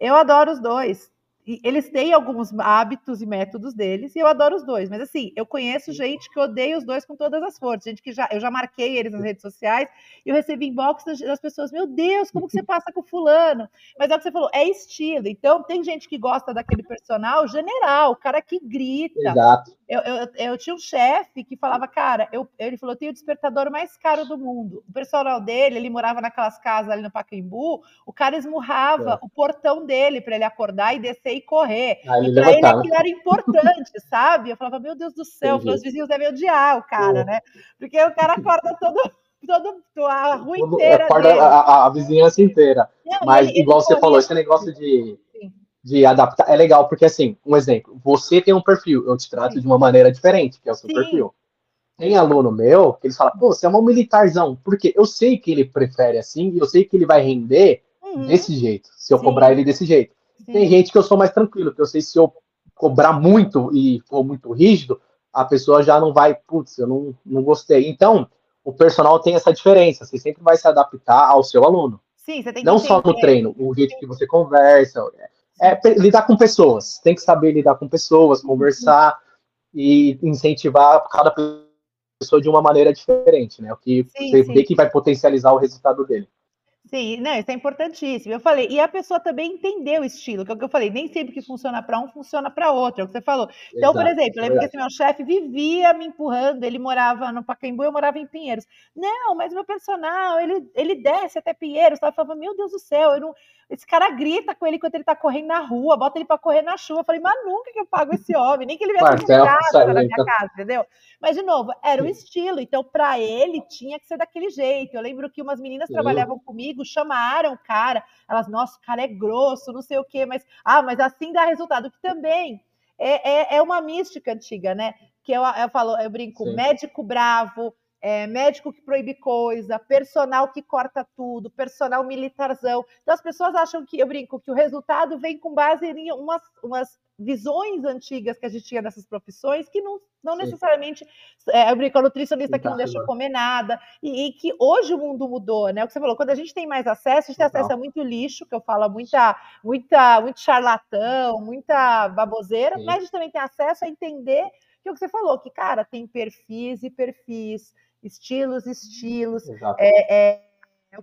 [SPEAKER 1] Eu adoro os dois eles têm alguns hábitos e métodos deles, e eu adoro os dois. Mas assim, eu conheço gente que odeia os dois com todas as forças. Gente que já, eu já marquei eles nas redes sociais e eu recebi inbox das, das pessoas: Meu Deus, como que você passa com fulano? Mas é o que você falou, é estilo. Então, tem gente que gosta daquele personal general, o cara que grita.
[SPEAKER 2] Exato.
[SPEAKER 1] Eu, eu, eu tinha um chefe que falava, cara, eu, ele falou: eu tenho o despertador mais caro do mundo. O personal dele, ele morava naquelas casas ali no Pacaembu, o cara esmurrava é. o portão dele para ele acordar e descer e correr. Ah, e para ele aquilo era importante, sabe? Eu falava, meu Deus do céu, os vizinhos devem odiar o cara, é. né? Porque o cara acorda todo. Todo, a rua inteira.
[SPEAKER 2] Acorda a, a, vizinhança inteira. Não, Mas, ele, igual ele você falou, esse negócio de, de adaptar é legal, porque assim, um exemplo, você tem um perfil, eu te trato Sim. de uma maneira diferente, que é o seu Sim. perfil. Tem aluno meu que eles falam, pô, você é um militarzão, porque eu sei que ele prefere assim, e eu sei que ele vai render uhum. desse jeito, se eu cobrar ele desse jeito. Tem gente que eu sou mais tranquilo, que eu sei se eu cobrar muito e for muito rígido, a pessoa já não vai, putz, eu não, não gostei. Então, o personal tem essa diferença, você sempre vai se adaptar ao seu aluno.
[SPEAKER 1] Sim, você tem que
[SPEAKER 2] Não só no treino, o jeito que você conversa, é, é, lidar com pessoas, tem que saber lidar com pessoas, conversar e incentivar cada pessoa de uma maneira diferente, né? O que sim, você sim. vê que vai potencializar o resultado dele.
[SPEAKER 1] Sim, não, isso é importantíssimo. Eu falei, e a pessoa também entendeu o estilo, que é o que eu falei, nem sempre que funciona para um, funciona para outro, é o que você falou. Então, Exato, por exemplo, eu lembro que esse meu chefe vivia me empurrando, ele morava no Pacaembu, eu morava em Pinheiros. Não, mas meu personal, ele, ele desce até Pinheiros, eu falava, meu Deus do céu, eu não, esse cara grita com ele enquanto ele tá correndo na rua, bota ele para correr na chuva. Eu falei, mas nunca que eu pago esse homem, nem que ele viesse de graça na minha então. casa, entendeu? Mas, de novo, era o estilo. Então, para ele, tinha que ser daquele jeito. Eu lembro que umas meninas trabalhavam comigo, chamaram o cara. Elas, nossa, o cara é grosso, não sei o quê, mas, ah, mas assim dá resultado. Que também é, é, é uma mística antiga, né? Que eu, eu falo, eu brinco, Sim. médico bravo, é, médico que proíbe coisa, personal que corta tudo, personal militarzão. Então as pessoas acham que, eu brinco, que o resultado vem com base em umas, umas visões antigas que a gente tinha dessas profissões que não, não necessariamente. É, eu brinco, a nutricionista que não deixa comer nada, e, e, que hoje o mundo mudou, né? O que você falou, quando a gente tem mais acesso, a gente tem acesso a muito lixo, que eu falo, muita, muita, muito charlatão, muita baboseira, Sim. mas a gente também tem acesso a entender que é o que você falou, que, cara, tem perfis e perfis estilos, estilos. É, é,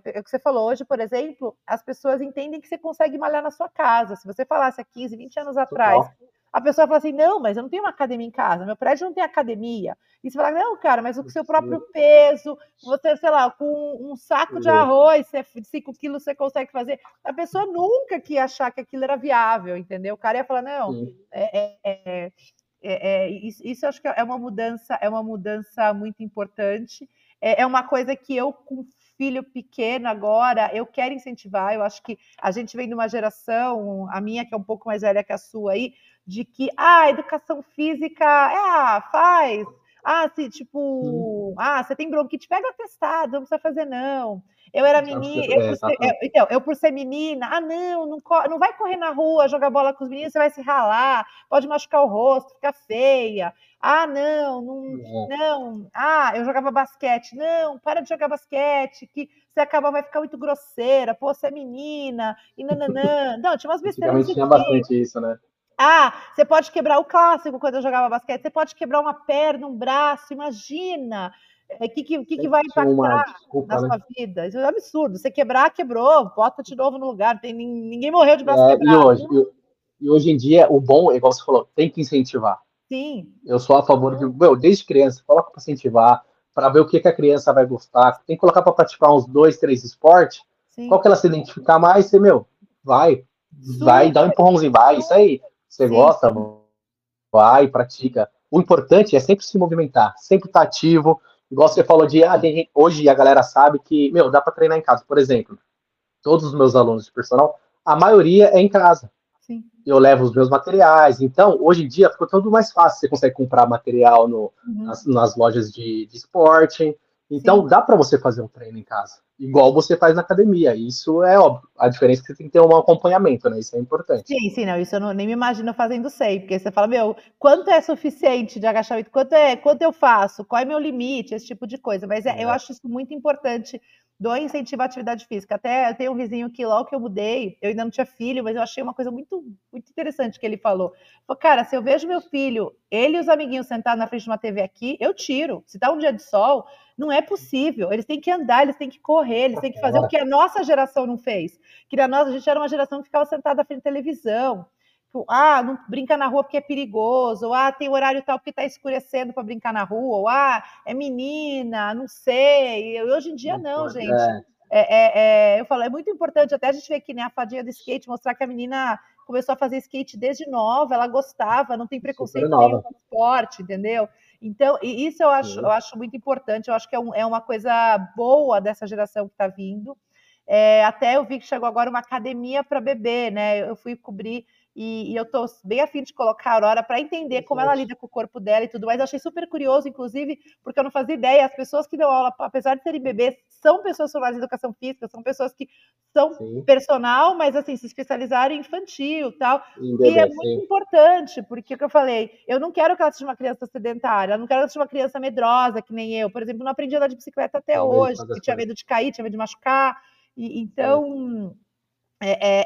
[SPEAKER 1] é, o que você falou hoje, por exemplo, as pessoas entendem que você consegue malhar na sua casa. Se você falasse há 15, 20 anos atrás, a pessoa fala assim: não, mas eu não tenho uma academia em casa, meu prédio não tem academia. E você fala: não, cara, mas o seu próprio peso, você, sei lá, com um saco de arroz de 5 quilos você consegue fazer. A pessoa nunca que ia achar que aquilo era viável, entendeu? O cara ia falar: não, é, é, é é, é, isso, isso acho que é uma mudança, é uma mudança muito importante. É, é uma coisa que eu, com filho pequeno agora, eu quero incentivar. Eu acho que a gente vem de uma geração, a minha que é um pouco mais velha que a sua aí, de que ah, educação física, é, ah, faz. Ah, se tipo, hum. ah, você tem bronquite, pega atestado, não precisa fazer não. Eu era menina, eu por, ser, eu, então, eu por ser menina, ah, não, não, não vai correr na rua, jogar bola com os meninos, você vai se ralar, pode machucar o rosto, ficar feia. Ah, não, não, não. Ah, eu jogava basquete. Não, para de jogar basquete, que você acaba, vai ficar muito grosseira, pô, você é menina, e nananã. Não, tinha umas besteiras.
[SPEAKER 2] tinha bastante isso, né?
[SPEAKER 1] Ah, você pode quebrar o clássico quando eu jogava basquete, você pode quebrar uma perna, um braço, imagina. O é, que, que, que, vai impactar desculpa, na né? sua vida? Isso é um absurdo. Você quebrar, quebrou, bota de novo no lugar. Tem, ninguém morreu de braço é, quebrado.
[SPEAKER 2] E hoje, e, e, hoje em dia, o bom, igual você falou, tem que incentivar.
[SPEAKER 1] Sim.
[SPEAKER 2] Eu sou a favor de, meu, desde criança, coloca para incentivar, para ver o que, que a criança vai gostar. Tem que colocar para praticar uns dois, três esportes. Sim. Qual que ela se identificar mais, você, meu, vai, Super. vai, dá um empurrãozinho, vai, isso aí. Você Sim. gosta, vai, pratica. O importante é sempre se movimentar, sempre estar tá ativo. Igual você falou de, ah, hoje a galera sabe que, meu, dá para treinar em casa. Por exemplo, todos os meus alunos de personal, a maioria é em casa. Sim. Eu levo os meus materiais. Então, hoje em dia, ficou tudo mais fácil. Você consegue comprar material no, uhum. nas, nas, lojas de, de esporte. Então, Sim. dá para você fazer um treino em casa igual você faz na academia. Isso é óbvio. A diferença é que você tem que ter um acompanhamento, né? Isso é importante.
[SPEAKER 1] Sim, sim, não. Isso eu não, nem me imagino fazendo sem, porque você fala, meu, quanto é suficiente de agachamento? Quanto é, quanto eu faço? Qual é meu limite? Esse tipo de coisa. Mas é, é. eu acho isso muito importante do incentivo à atividade física. Até eu tenho um vizinho que logo que eu mudei, eu ainda não tinha filho, mas eu achei uma coisa muito, muito interessante que ele falou. Falou, cara, se eu vejo meu filho, ele e os amiguinhos sentados na frente de uma TV aqui, eu tiro. Se tá um dia de sol, não é possível. Eles têm que andar, eles têm que correr, eles têm que fazer o que a nossa geração não fez. Que a nossa, a gente era uma geração que ficava sentada na frente da televisão. Tipo, ah, não brinca na rua porque é perigoso, ou ah, tem horário tal porque está escurecendo para brincar na rua, ou ah, é menina, não sei. E hoje em dia não, gente. É. É, é, é, eu falo, é muito importante, até a gente vê que né, a fadinha do skate, mostrar que a menina começou a fazer skate desde nova, ela gostava, não tem preconceito nenhum com esporte, entendeu? Então, isso eu acho, eu acho muito importante, eu acho que é, um, é uma coisa boa dessa geração que está vindo. É, até eu vi que chegou agora uma academia para bebê, né? Eu fui cobrir e, e, eu tô bem afim de colocar a Aurora para entender como ela lida com o corpo dela e tudo mais. Eu achei super curioso, inclusive, porque eu não fazia ideia. As pessoas que dão aula, apesar de serem bebês, são pessoas formadas em educação física, são pessoas que são sim. personal, mas assim, se especializaram em infantil tal. Em bebê, e é muito sim. importante, porque o que eu falei, eu não quero que ela seja uma criança sedentária, eu não quero que ela seja uma criança medrosa, que nem eu. Por exemplo, não aprendi a andar de bicicleta até hoje, porque tinha medo de cair, tinha medo de machucar. E, então. É, é,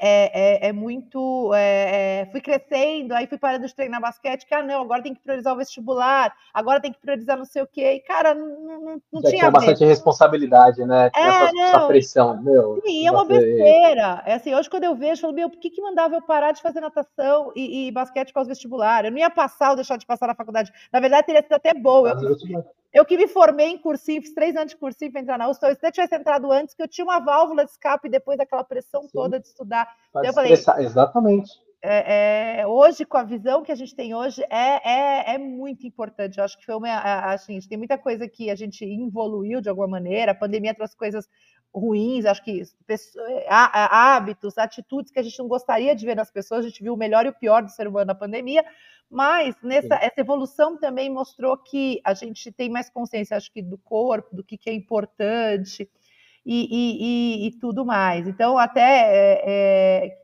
[SPEAKER 1] é, é, muito. É, é, fui crescendo, aí fui parando de treinar basquete, que ah, não, agora tem que priorizar o vestibular, agora tem que priorizar não sei o quê. E, cara, não, não, não
[SPEAKER 2] tinha. bastante responsabilidade, né? É, essa, essa, pressão, meu.
[SPEAKER 1] Sim, é uma besteira. É assim, hoje quando eu vejo, eu falo, meu, por que, que mandava eu parar de fazer natação e, e basquete com os vestibular? Eu não ia passar ou deixar de passar na faculdade. Na verdade, teria sido até bom. Eu, eu que me formei em cursinho, fiz três anos de cursinho para entrar na USP, se eu tivesse entrado antes, que eu tinha uma válvula de escape depois daquela pressão Sim. toda de estudar.
[SPEAKER 2] Então, eu falei, exatamente.
[SPEAKER 1] É, é, hoje, com a visão que a gente tem hoje, é, é, é muito importante. Eu acho que foi uma. Assim, a gente tem muita coisa que a gente evoluiu de alguma maneira, a pandemia trouxe coisas ruins, acho que hábitos, atitudes que a gente não gostaria de ver nas pessoas, a gente viu o melhor e o pior do ser humano na pandemia, mas nessa essa evolução também mostrou que a gente tem mais consciência, acho que, do corpo, do que, que é importante e, e, e, e tudo mais. Então, até é,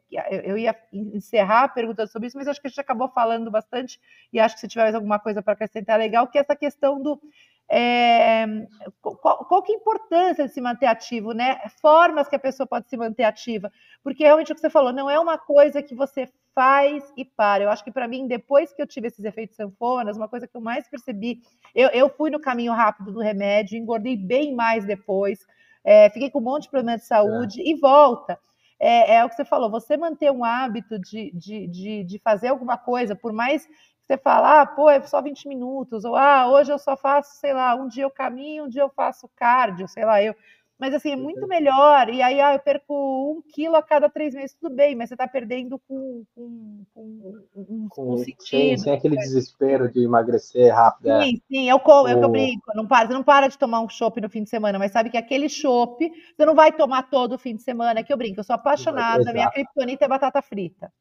[SPEAKER 1] eu ia encerrar perguntando sobre isso, mas acho que a gente acabou falando bastante, e acho que se tiver mais alguma coisa para acrescentar legal, que é essa questão do é, qual, qual, que é a importância de se manter ativo, né? Formas que a pessoa pode se manter ativa, porque realmente o que você falou não é uma coisa que você faz e para. Eu acho que para mim, depois que eu tive esses efeitos sanfonas, uma coisa que eu mais percebi, eu, eu fui no caminho rápido do remédio, engordei bem mais depois, é, fiquei com um monte de problema de saúde é. e volta. É, é, o que você falou, você manter um hábito de, de, de, de fazer alguma coisa, por mais você fala, ah, pô, é só 20 minutos, ou ah, hoje eu só faço, sei lá, um dia eu caminho, um dia eu faço cardio, sei lá, eu. Mas assim, é muito melhor. E aí, ah, eu perco um quilo a cada três meses, tudo bem, mas você está perdendo com, com, com, um, com sentido. Sem,
[SPEAKER 2] sem aquele desespero de emagrecer rápido.
[SPEAKER 1] É. Sim, sim, é é o que eu brinco. Não para, você não para de tomar um chopp no fim de semana, mas sabe que aquele chopp você não vai tomar todo o fim de semana, que eu brinco. Eu sou apaixonada, Exato. minha criptonita é batata frita.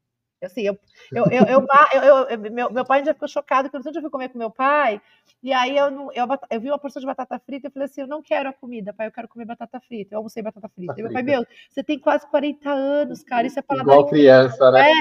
[SPEAKER 1] Assim, eu, eu, eu, eu, eu, meu, meu pai já ficou chocado, porque eu fui comer com meu pai, e aí eu, não, eu, eu vi uma porção de batata frita e falei assim: eu não quero a comida, pai, eu quero comer batata frita. Eu almocei batata frita. E meu pai, meu, você tem quase 40 anos, cara, isso é paladar.
[SPEAKER 2] Igual criança, né?
[SPEAKER 1] É.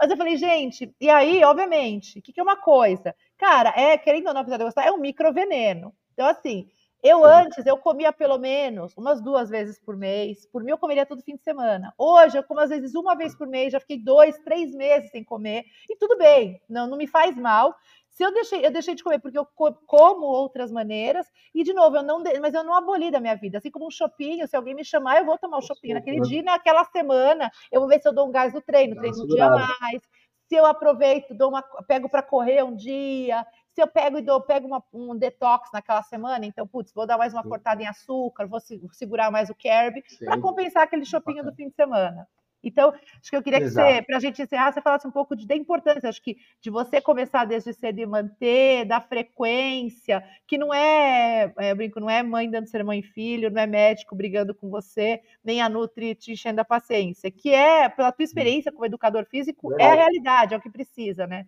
[SPEAKER 1] Mas eu falei, gente, e aí, obviamente, o que, que é uma coisa? Cara, é, querendo ou não, apesar de gostar, é um microveneno. Então, assim, Eu antes, eu comia pelo menos umas duas vezes por mês. Por mim, eu comeria todo fim de semana. Hoje, eu como às vezes uma vez por mês. Já fiquei dois, três meses sem comer. E tudo bem, não, não me faz mal. Se eu deixei, eu deixei de comer porque eu como outras maneiras. E, de novo, eu não, mas eu não aboli da minha vida. Assim como um shopping, se alguém me chamar, eu vou tomar o shopping naquele dia, naquela semana. Eu vou ver se eu dou um gás no treino, treino um dia mais. Se eu aproveito, dou uma, pego para correr um dia, se eu pego e dou, pego uma, um detox naquela semana, então, putz, vou dar mais uma Sim. cortada em açúcar, vou segurar mais o carb, para compensar aquele shopping do fim de semana. Então, acho que eu queria Exato. que você, para a gente encerrar, você falasse um pouco de, da importância, acho que de você começar desde cedo e manter, da frequência, que não é, é, eu brinco, não é mãe dando ser mãe e filho, não é médico brigando com você, nem a Nutri te enchendo a paciência, que é, pela tua experiência como educador físico, é a realidade, é o que precisa, né?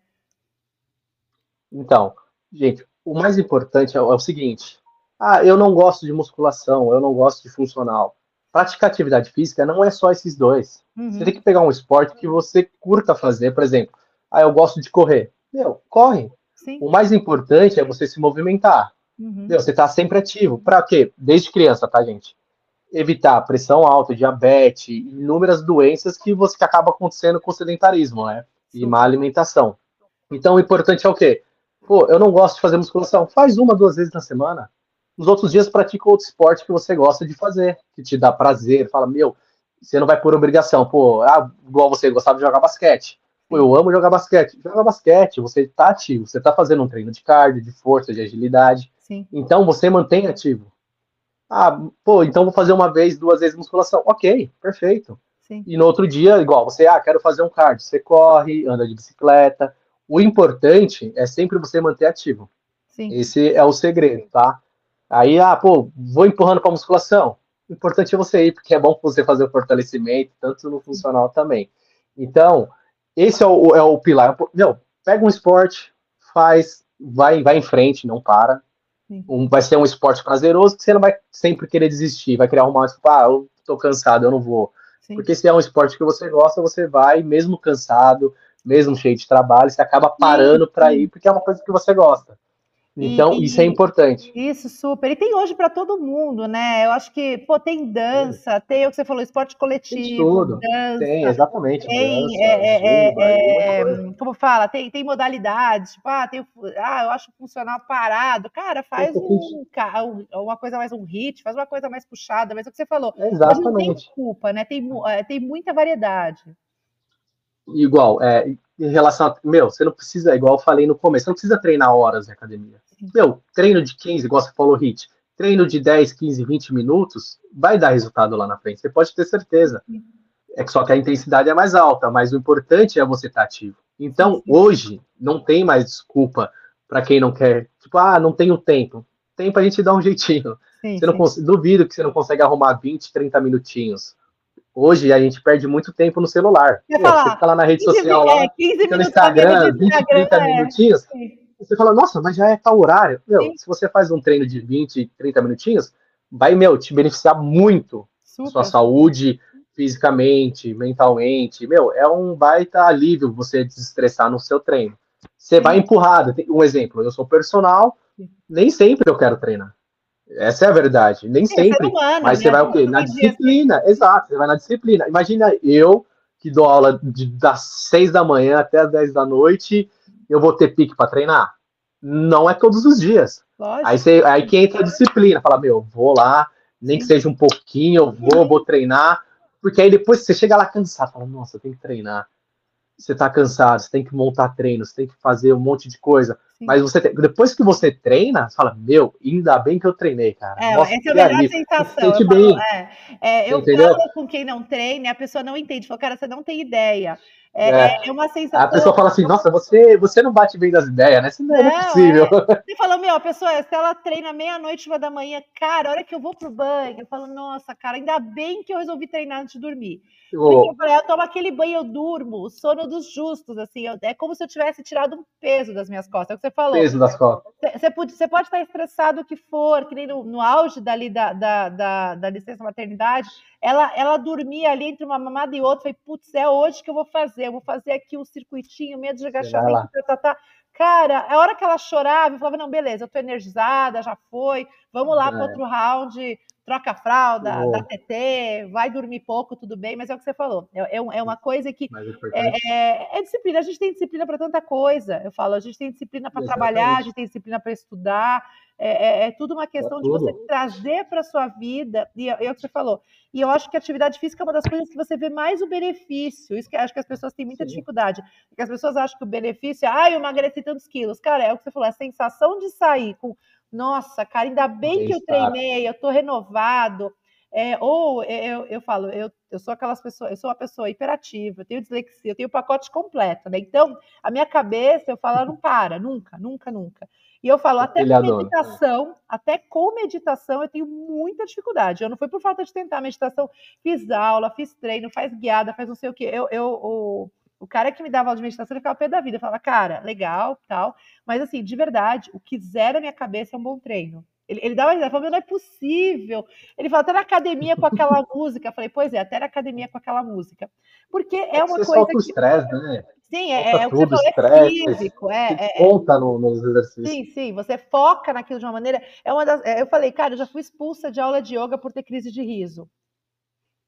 [SPEAKER 2] Então, gente, o mais importante é o, é o seguinte: ah, eu não gosto de musculação, eu não gosto de funcional. Praticar atividade física não é só esses dois. Uhum. Você tem que pegar um esporte que você curta fazer, por exemplo. Ah, eu gosto de correr. Meu, corre. Sim. O mais importante é você se movimentar. Uhum. Meu, você tá sempre ativo. Para quê? Desde criança, tá, gente? Evitar pressão alta, diabetes, inúmeras doenças que você que acaba acontecendo com o sedentarismo, né? E má alimentação. Então, o importante é o quê? Pô, eu não gosto de fazer musculação. Faz uma, duas vezes na semana. Nos outros dias, pratica outro esporte que você gosta de fazer, que te dá prazer. Fala, meu, você não vai por obrigação. Pô, ah, igual você gostava de jogar basquete. Pô, eu amo jogar basquete. Joga basquete, você tá ativo, você tá fazendo um treino de cardio, de força, de agilidade. Sim. Então você mantém ativo. Ah, pô, então vou fazer uma vez, duas vezes musculação. Ok, perfeito. Sim. E no outro dia, igual, você, ah, quero fazer um cardio. Você corre, anda de bicicleta, o importante é sempre você manter ativo. Sim. Esse é o segredo, tá? Aí, ah, pô, vou empurrando para musculação. O importante é você ir, porque é bom você fazer o fortalecimento, tanto no funcional também. Então, esse é o, é o pilar. Meu, pega um esporte, faz, vai, vai em frente, não para. Um, vai ser um esporte prazeroso que você não vai sempre querer desistir, vai querer arrumar, tipo, ah, eu tô cansado, eu não vou. Sim. Porque se é um esporte que você gosta, você vai, mesmo cansado, mesmo cheio de trabalho, você acaba parando para ir porque é uma coisa que você gosta. Então, e, isso é importante.
[SPEAKER 1] Isso, super. E tem hoje para todo mundo, né? Eu acho que, pô, tem dança, é. tem o que você falou, esporte coletivo. Tem
[SPEAKER 2] tudo. Dança, tem, exatamente.
[SPEAKER 1] Tem, dança, é, é, é como fala, tem, tem modalidades. Tipo, ah, tem, ah, eu acho funcional parado. Cara, faz um, uma coisa mais um hit, faz uma coisa mais puxada, mas é o que você falou.
[SPEAKER 2] Exatamente. Não
[SPEAKER 1] tem desculpa, né? Tem, é, tem muita variedade
[SPEAKER 2] igual, é, em relação a, meu, você não precisa, igual eu falei no começo, você não precisa treinar horas na academia. Meu, treino de 15, igual você falou, HIT, treino de 10, 15, 20 minutos, vai dar resultado lá na frente, você pode ter certeza. É que só que a intensidade é mais alta, mas o importante é você estar ativo. Então, hoje, não tem mais desculpa para quem não quer, tipo, ah, não tenho tempo. Tempo a gente dá um jeitinho. Sim, você não sim. Duvido que você não consegue arrumar 20, 30 minutinos Hoje a gente perde muito tempo no celular. Pô, você fica lá na rede social, lá, é, no Instagram, 20, 30 é, minutinhos. Sim. Você fala, nossa, mas já é tal horário. Meu, se você faz um treino de 20, 30 minutinhos, vai, meu, te beneficiar muito. Super. Sua saúde, fisicamente, mentalmente. Meu, é um baita alívio você desestressar no seu treino. Você Sim. vai empurrado. Um exemplo, eu sou personal, nem sempre eu quero treinar. Essa é a verdade. Nem é, sempre. Humano, mas né? você vai o quê? Na disciplina. Exato, você vai na disciplina. Imagina eu, que dou aula de, das seis da manhã até as dez da noite, eu vou ter pique para treinar? Não é todos os dias. Aí, você, aí que entra a disciplina, fala, meu, vou lá, nem que seja um pouquinho, eu vou, vou treinar. Porque aí depois você chega lá cansado, fala, nossa, tenho que treinar. Você tá cansado, você tem que montar treinos, você tem que fazer um monte de coisa. Mas você depois que você treina, você fala, meu, ainda bem que eu treinei, cara.
[SPEAKER 1] É, Nossa, essa é a melhor sensação.
[SPEAKER 2] Você eu, bem. Falo,
[SPEAKER 1] é, é, eu falo com quem não treina, a pessoa não entende. Fala, cara, você não tem ideia. É, é, é, uma sensação.
[SPEAKER 2] A pessoa fala assim, nossa, você, você não bate bem das ideias, né? Isso não, é não é possível. É.
[SPEAKER 1] Você falou, meu, a pessoa, se ela treina meia-noite, uma da manhã, cara, a hora que eu vou pro banho, eu falo, nossa, cara, ainda bem que eu resolvi treinar antes de dormir. Oh. Eu, eu tomo aquele banho, eu durmo, o sono dos justos, assim, eu, é como se eu tivesse tirado um peso das minhas costas, é o que você falou.
[SPEAKER 2] Peso das costas.
[SPEAKER 1] Você pode, você pode estar estressado o que for, que nem no, no auge dali da, da, da, da licença maternidade, ela, ela dormia ali entre uma mamada e outra, falei, putz, é hoje que eu vou fazer, eu vou fazer aqui um circuitinho, medo de agachamento, tá, tá, tá. Cara, a hora que ela chorava, eu falava, não, beleza, eu tô energizada, já foi, vamos lá é. para outro round, troca a fralda, oh. dá TT, vai dormir pouco, tudo bem, mas é o que você falou. É, é, é uma coisa que é, é, é, disciplina. A gente tem disciplina para tanta coisa. Eu falo, a gente tem disciplina para trabalhar, a gente tem disciplina para estudar. É, é, é, tudo uma questão de você trazer para a sua vida, e é, é, o que você falou. E eu acho que a atividade física é uma das coisas que você vê mais o benefício. Isso que acho que as pessoas têm muita Sim. dificuldade. Porque as pessoas acham que o benefício é, ah, eu emagreci tantos quilos. Cara, é o que você falou, a sensação de sair com nossa, cara, ainda bem que eu treinei, eu estou renovado. É, ou é, eu, eu falo, eu, eu sou aquelas pessoas, eu sou uma pessoa hiperativa, eu tenho dislexia, eu tenho o pacote completo, né? Então, a minha cabeça, eu falo, não para, nunca, nunca, nunca. E eu falo, até com meditação, até com meditação, eu tenho muita dificuldade. Eu não fui por falta de tentar meditação, fiz aula, fiz treino, faz guiada, faz não sei o quê. Eu, eu, o, o cara que me dava aula de meditação, ele ficava pé da vida. Eu falava, cara, legal, tal. Mas, assim, de verdade, o que zera a minha cabeça é um bom treino. Ele, ele dava ele falava, não é possível. Ele falou, até na academia com aquela música. Eu falei, pois é, até na academia com aquela música. Porque é, é uma coisa. Solta
[SPEAKER 2] que... o estresse, né?
[SPEAKER 1] Sim, é, é o que você falou, é físico, é, é,
[SPEAKER 2] conta no, nos exercícios.
[SPEAKER 1] Sim, sim, você foca naquilo de uma maneira. É uma das, é, eu falei, cara, eu já fui expulsa de aula de yoga por ter crise de riso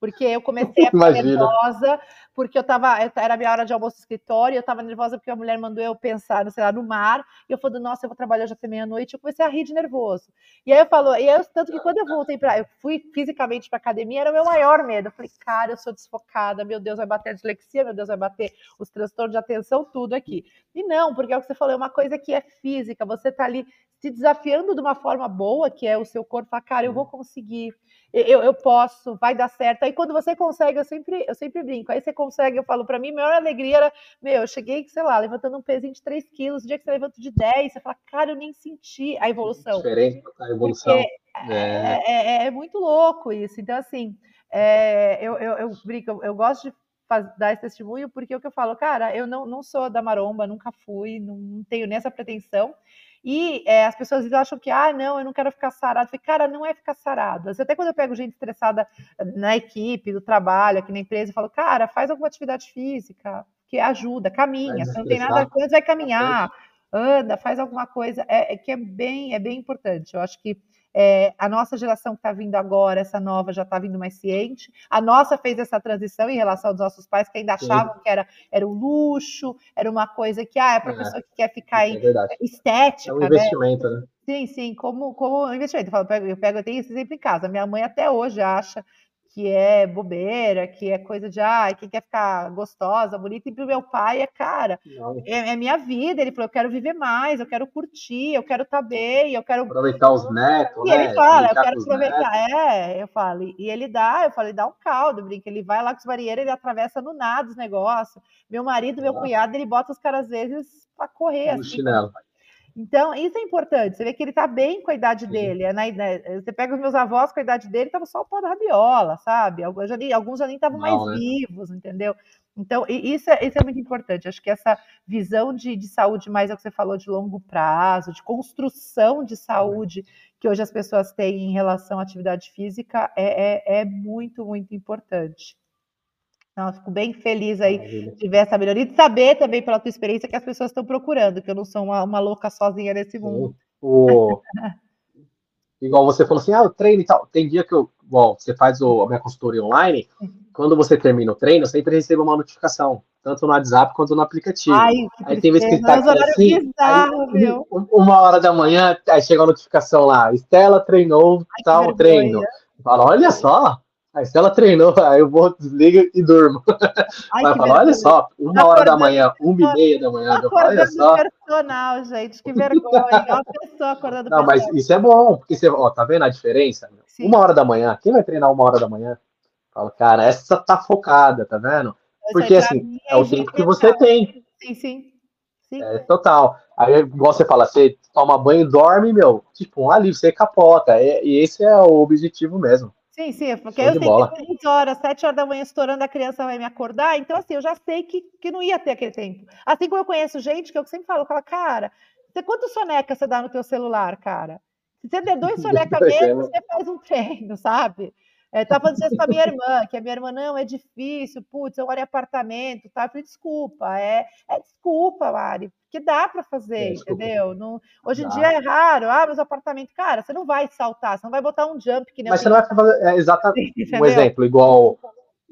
[SPEAKER 1] porque eu comecei a ficar nervosa, porque eu tava, era a minha hora de almoço no escritório, eu estava nervosa porque a mulher mandou eu pensar, sei lá, no mar, e eu falei, nossa, eu vou trabalhar já até meia-noite, eu comecei a rir de nervoso. E aí eu falo, e eu, tanto que quando eu voltei para, eu fui fisicamente para academia, era o meu maior medo. Eu falei, cara, eu sou desfocada, meu Deus, vai bater a dislexia, meu Deus, vai bater os transtornos de atenção, tudo aqui. E não, porque é o que você falou, é uma coisa que é física, você está ali se desafiando de uma forma boa, que é o seu corpo, falar, cara, eu vou conseguir eu, eu posso, vai dar certo. Aí quando você consegue, eu sempre, eu sempre brinco. Aí você consegue, eu falo, para mim, a maior alegria era, meu, eu cheguei, sei lá, levantando um pezinho de 3 quilos, o dia que você levanta de 10, você fala, cara, eu nem senti a evolução.
[SPEAKER 2] Diferente a evolução. É.
[SPEAKER 1] É, é, é, muito louco isso. Então, assim, é, eu, eu, eu brinco, eu, eu gosto de dar esse testemunho, porque é o que eu falo, cara, eu não, não sou da maromba, nunca fui, não, não tenho nem essa pretensão. E é, as pessoas acham que, ah, não, eu não quero ficar sarado. Eu falei, cara, não é ficar sarado. Até quando eu pego gente estressada na equipe, do trabalho, aqui na empresa, eu falo, cara, faz alguma atividade física, que ajuda, caminha. Se não tem nada, quando vai caminhar, anda, faz alguma coisa. É, é, que é bem, é bem importante. Eu acho que é, a nossa geração que está vindo agora, essa nova, já está vindo mais ciente. A nossa fez essa transição em relação aos nossos pais, que ainda achavam Sim. que era, era um luxo, era uma coisa que ah, é para a é, pessoa que quer ficar é estética. É
[SPEAKER 2] um né? investimento, né?
[SPEAKER 1] né? Sim, sim, como, como investimento. Eu, falo, eu pego, eu pego, eu tenho esse exemplo em casa. Minha mãe até hoje acha que é bobeira, que é coisa de ah, quem quer ficar gostosa, bonita, e pro meu pai é cara, é, é, minha vida. Ele falou: eu quero viver mais, eu quero curtir, eu quero estar tá bem, eu quero
[SPEAKER 2] aproveitar os netos.
[SPEAKER 1] E né? ele fala: eu quero aproveitar. Netos. É, eu falo, e ele dá, eu falei, dá um caldo, brinca. Ele vai lá com os barreiros, ele atravessa no nada os negócios. Meu marido, meu ah. cunhado, ele bota os caras às vezes para correr.
[SPEAKER 2] No assim, chinelo.
[SPEAKER 1] Então, isso é importante. Você vê que ele está bem com a idade Sim. dele. Né? Você pega os meus avós com a idade dele, estava só o pó da rabiola, sabe? Alguns já nem, alguns já nem estavam mais né? vivos, entendeu? Então, isso é, isso é muito importante. Acho que essa visão de, de saúde, mais é o que você falou, de longo prazo, de construção de saúde que hoje as pessoas têm em relação à atividade física, é, é, é muito, muito importante. Não, fico bem feliz aí Maravilha. de ver essa melhoria e de saber também pela tua experiência que as pessoas estão procurando, que eu não sou uma, uma louca sozinha nesse mundo.
[SPEAKER 2] O... Igual você falou assim, ah, eu treino e tal. Tem dia que eu, bom, você faz o, a minha consultoria online, quando você termina o treino, sempre recebo uma notificação, tanto no WhatsApp quanto no aplicativo. Ai, aí tem vezes que está aqui assim, bizarro, aí, uma hora da manhã, aí chega a notificação lá, Estela treinou Ai, tal treino. Fala, olha só, Aí se ela treinou, aí eu vou, desliga e durmo. Ai, Vai falar, olha só, uma hora da manhã, uma e meia da manhã. Eu falo, olha só.
[SPEAKER 1] personal, gente, que vergonha. uma pessoa acordando
[SPEAKER 2] Não, mas isso é bom, porque você, ó, tá vendo a diferença? Sim. Uma hora da manhã, quem vai treinar uma hora da manhã? Fala, cara, essa tá focada, tá vendo? Porque assim, é, é o tempo que você tem.
[SPEAKER 1] Sim, sim. sim.
[SPEAKER 2] É total. Aí, igual você fala, você toma banho e dorme, meu, tipo, um alívio, você capota. É, e esse é o objetivo mesmo.
[SPEAKER 1] Sim, sim, porque Show eu bola. que 6 horas, 7 horas da manhã estourando, a criança vai me acordar, então assim, eu já sei que, que não ia ter aquele tempo. Assim como eu conheço gente que eu sempre falo, cara, você, quanto soneca você dá no teu celular, cara? Se você der dois soneca mesmo, você faz um treino, sabe? É, tava falando isso com a minha irmã, que a minha irmã, não, é difícil, putz, eu moro em apartamento, tá? Eu falei, desculpa, é, é desculpa, Mari, que dá para fazer, é, entendeu? Não, hoje em dá. dia é raro, ah, mas apartamento, cara, você não vai saltar, você não vai botar um jump que nem
[SPEAKER 2] Mas você não vai fazer, é, exatamente, um exemplo, igual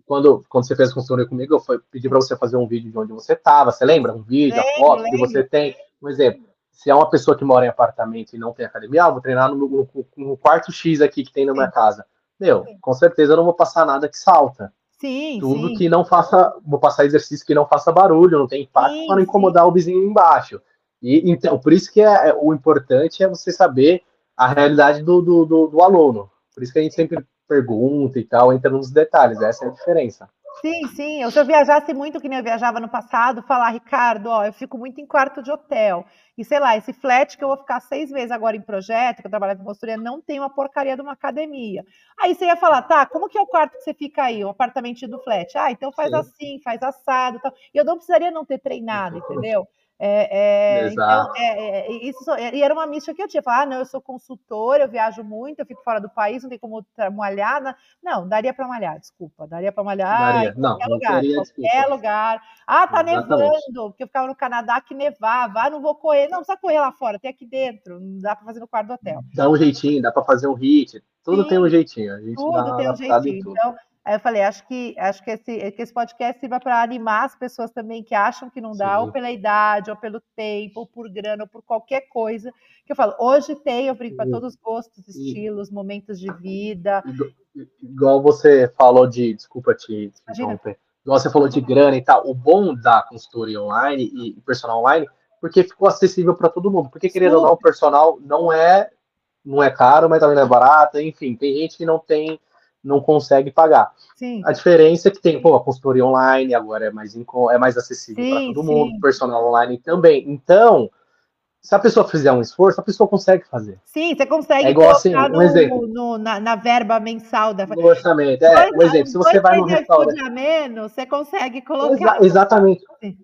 [SPEAKER 2] quando, quando você fez consultoria comigo, eu pedi para você fazer um vídeo de onde você estava, você lembra? Um vídeo, lembro, a foto lembro. que você tem, um exemplo se é uma pessoa que mora em apartamento e não tem academia, ah, vou treinar no, no, no quarto X aqui que tem na minha casa. Meu, sim. com certeza eu não vou passar nada que salta.
[SPEAKER 1] Sim,
[SPEAKER 2] Tudo
[SPEAKER 1] sim.
[SPEAKER 2] que não faça, vou passar exercício que não faça barulho, não tem impacto para não incomodar o vizinho embaixo. E então, por isso que é, é, o importante é você saber a realidade do, do, do, do aluno. Por isso que a gente sempre pergunta e tal, entra nos detalhes, essa é a diferença.
[SPEAKER 1] Sim, sim. Eu, se eu viajasse muito, que nem eu viajava no passado, falar, Ricardo, ó, eu fico muito em quarto de hotel. E sei lá, esse flat que eu vou ficar seis meses agora em projeto, que eu trabalho com consultoria, não tem uma porcaria de uma academia. Aí você ia falar, tá, como que é o quarto que você fica aí, o apartamento do flat? Ah, então faz sim. assim, faz assado tal. E eu não precisaria não ter treinado, entendeu? É, é, então, é, é isso, e era uma mística que eu tinha. Falar, ah, não, eu sou consultora, eu viajo muito, eu fico fora do país, não tem como malhar. Não, não daria para malhar, desculpa. Daria para malhar daria.
[SPEAKER 2] em qualquer
[SPEAKER 1] não, lugar. Não qualquer lugar. Ah, tá Exatamente. nevando, porque eu ficava no Canadá que nevava. Ah, não vou correr. Não, precisa correr lá fora, tem aqui dentro. Não dá para fazer no quarto do hotel.
[SPEAKER 2] Dá um jeitinho, dá para fazer um hit. Tudo Sim, tem um jeitinho. A gente
[SPEAKER 1] tudo tem um jeitinho. Então, Aí eu falei, acho que acho que esse, que esse podcast sirva para animar as pessoas também que acham que não dá, Sim. ou pela idade, ou pelo tempo, ou por grana, ou por qualquer coisa. Que eu falo, hoje tem, eu brinco para todos os gostos, estilos, momentos de vida.
[SPEAKER 2] Igual você falou de, desculpa te, te interromper, igual você falou de grana e tal, o bom da consultoria online e personal online, porque ficou acessível para todo mundo. Porque, querendo ou não, o personal não é, não é caro, mas também não é barato, enfim, tem gente que não tem não consegue pagar.
[SPEAKER 1] Sim.
[SPEAKER 2] A diferença é que tem, pô, a consultoria online agora é mais, é mais acessível para todo sim. mundo, personal online também. Então, se a pessoa fizer um esforço, a pessoa consegue fazer.
[SPEAKER 1] Sim, você consegue
[SPEAKER 2] é igual assim, um
[SPEAKER 1] no,
[SPEAKER 2] exemplo.
[SPEAKER 1] No, na, na, verba mensal da
[SPEAKER 2] No orçamento, é, um exemplo, se você vai no restaurante...
[SPEAKER 1] a menos, você consegue colocar...
[SPEAKER 2] Exa exatamente. Sim.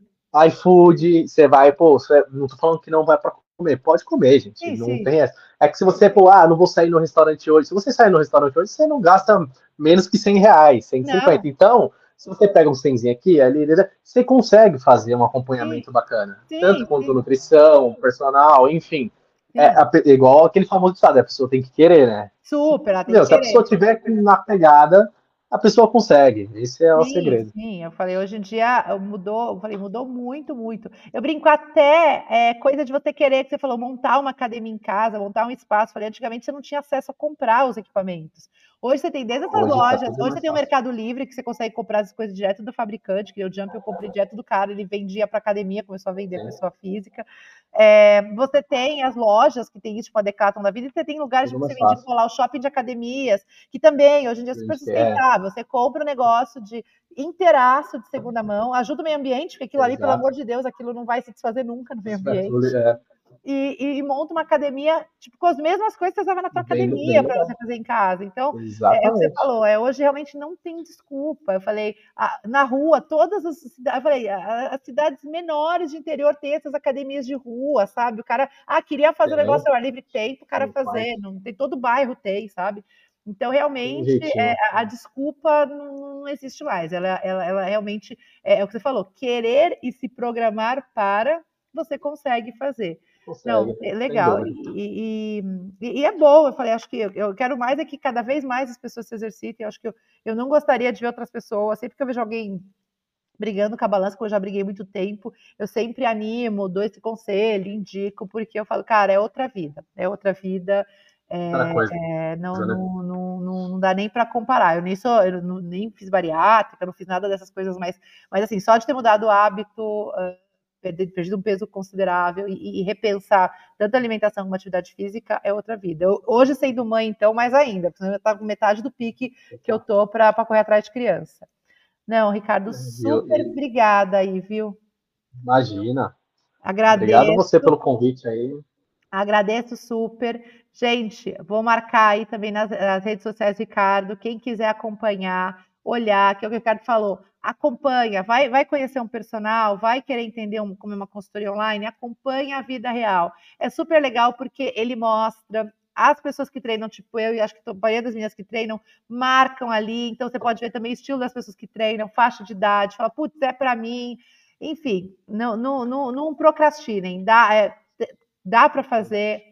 [SPEAKER 2] iFood, você vai, pô, você, não tô falando que não vai para comer, pode comer, gente, sim, não sim. tem essa. É que se você, pô, ah, não vou sair no restaurante hoje, se você sair no restaurante hoje, você não gasta menos que 100 reais, 150. Não. Então, se você pega um 100 aqui, ali, você consegue fazer um acompanhamento sim. bacana. Tanto quanto nutrição, personal, enfim. É, igual aquele famoso estado, a pessoa tem que querer, né?
[SPEAKER 1] Super, ela
[SPEAKER 2] tem Meu, que Se a pessoa tiver na pegada, a pessoa consegue. Esse é sim, o segredo.
[SPEAKER 1] Sim, eu falei, hoje em dia mudou, eu falei, mudou muito, muito. Eu brinco até é, coisa de você querer, que você falou, montar uma academia em casa, montar um espaço. Eu falei, antigamente você não tinha acesso a comprar os equipamentos. Hoje você tem desde essas hoje lojas, tá hoje você tem o Mercado Livre, que você consegue comprar as coisas direto do fabricante, que o Jump eu comprei direto do cara, ele vendia para academia, começou a vender para pessoa física. É, você tem as lojas que tem isso, tipo a Decathlon da vida, e você tem lugares que você vende lá, o shopping de academias, que também, hoje em dia, é super é. sustentável. Você compra um negócio de inteiraço de segunda mão, ajuda o meio ambiente, porque aquilo Exato. ali, pelo amor de Deus, aquilo não vai se desfazer nunca no meio ambiente. É e, e, monta uma academia, tipo, com as mesmas coisas que você usava na tua bem, academia para você fazer em casa. Então, é, é, o que você falou, é, hoje realmente não tem desculpa. Eu falei, a, na rua, todas as cidades, eu falei, a, as cidades menores de interior têm essas academias de rua, sabe? O cara, ah, queria fazer um negócio ao ar livre, tem o cara fazer, não tem todo bairro tem, sabe? Então, realmente, é, a, a, desculpa não, não, existe mais. Ela, ela, ela realmente é, é o que você falou: querer e se programar para, você consegue fazer. Não, é legal. E, e, e, é bom, eu falei, acho que eu, quero mais é que cada vez mais as pessoas se exercitem. Eu acho que eu, eu não gostaria de ver outras pessoas, sempre que eu vejo alguém brigando com a balança, como eu já briguei muito tempo, eu sempre animo, dou esse conselho, indico, porque eu falo, cara, é outra vida, é outra vida. É, é, não, não, não, não, dá nem para comparar. Eu nem sou, eu não, nem fiz bariátrica, não fiz nada dessas coisas, mas, mas assim, só de ter mudado o hábito, uh, perdido um peso considerável e, e, repensar tanto a alimentação como a atividade física é outra vida. Eu, hoje, sendo mãe, então, mais ainda, porque eu estou com metade do pique que eu tô para correr atrás de criança. Não, Ricardo, super eu, obrigada aí, viu?
[SPEAKER 2] Imagina.
[SPEAKER 1] Agradeço.
[SPEAKER 2] Obrigado a você pelo convite aí.
[SPEAKER 1] Agradeço super. Gente, vou marcar aí também nas, nas redes sociais, Ricardo. Quem quiser acompanhar, olhar, que é o que o Ricardo falou, acompanha, vai, vai conhecer um personal, vai querer entender um, como é uma consultoria online, acompanha a vida real. É super legal porque ele mostra as pessoas que treinam, tipo eu e acho que a maioria das meninas que treinam, marcam ali. Então você pode ver também o estilo das pessoas que treinam, faixa de idade, fala, putz, é para mim. Enfim, não, não, não, não procrastinem, dá, é, dá para fazer.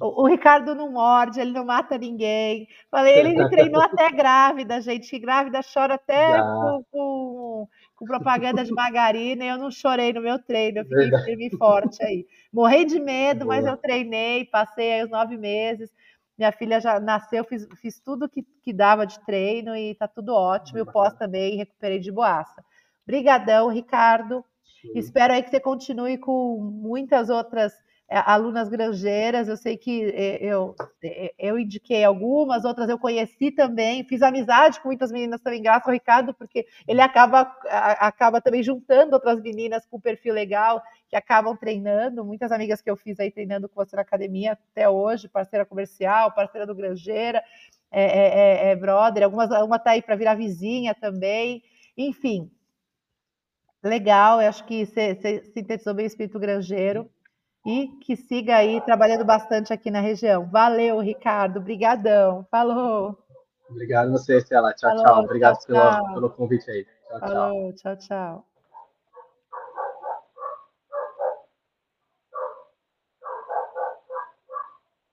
[SPEAKER 1] O, o, Ricardo não morde, ele não mata ninguém. Falei, ele treinou até grávida, gente. Grávida chora até com, com, com, propaganda de margarina. E eu não chorei no meu treino, eu fiquei firme e forte aí. Morri de medo, Boa. mas eu treinei, passei aí os nove meses. Minha filha já nasceu, fiz, fiz tudo que, que dava de treino e tá tudo ótimo. Eu posso também, recuperei de boaça. Brigadão, Ricardo. Sim. Espero aí que você continue com muitas outras alunas granjeiras, eu sei que é, eu, é, eu indiquei algumas, outras eu conheci também, fiz amizade com muitas meninas também, graças ao Ricardo, porque ele acaba, acaba também juntando outras meninas com perfil legal, que acabam treinando, muitas amigas que eu fiz aí treinando com você na academia até hoje, parceira comercial, parceira do Grangeira, é, é, é brother, algumas, uma tá aí para virar vizinha também, enfim, legal, eu acho que você sintetizou bem o espírito granjeiro, e que siga aí trabalhando bastante aqui na região. Valeu, Ricardo. Obrigadão. Falou.
[SPEAKER 2] Obrigado a você, Estela. Tchau, Falou, tchau. Obrigado tchau, pelo, tchau. pelo convite aí. Tchau,
[SPEAKER 1] Falou, tchau, tchau.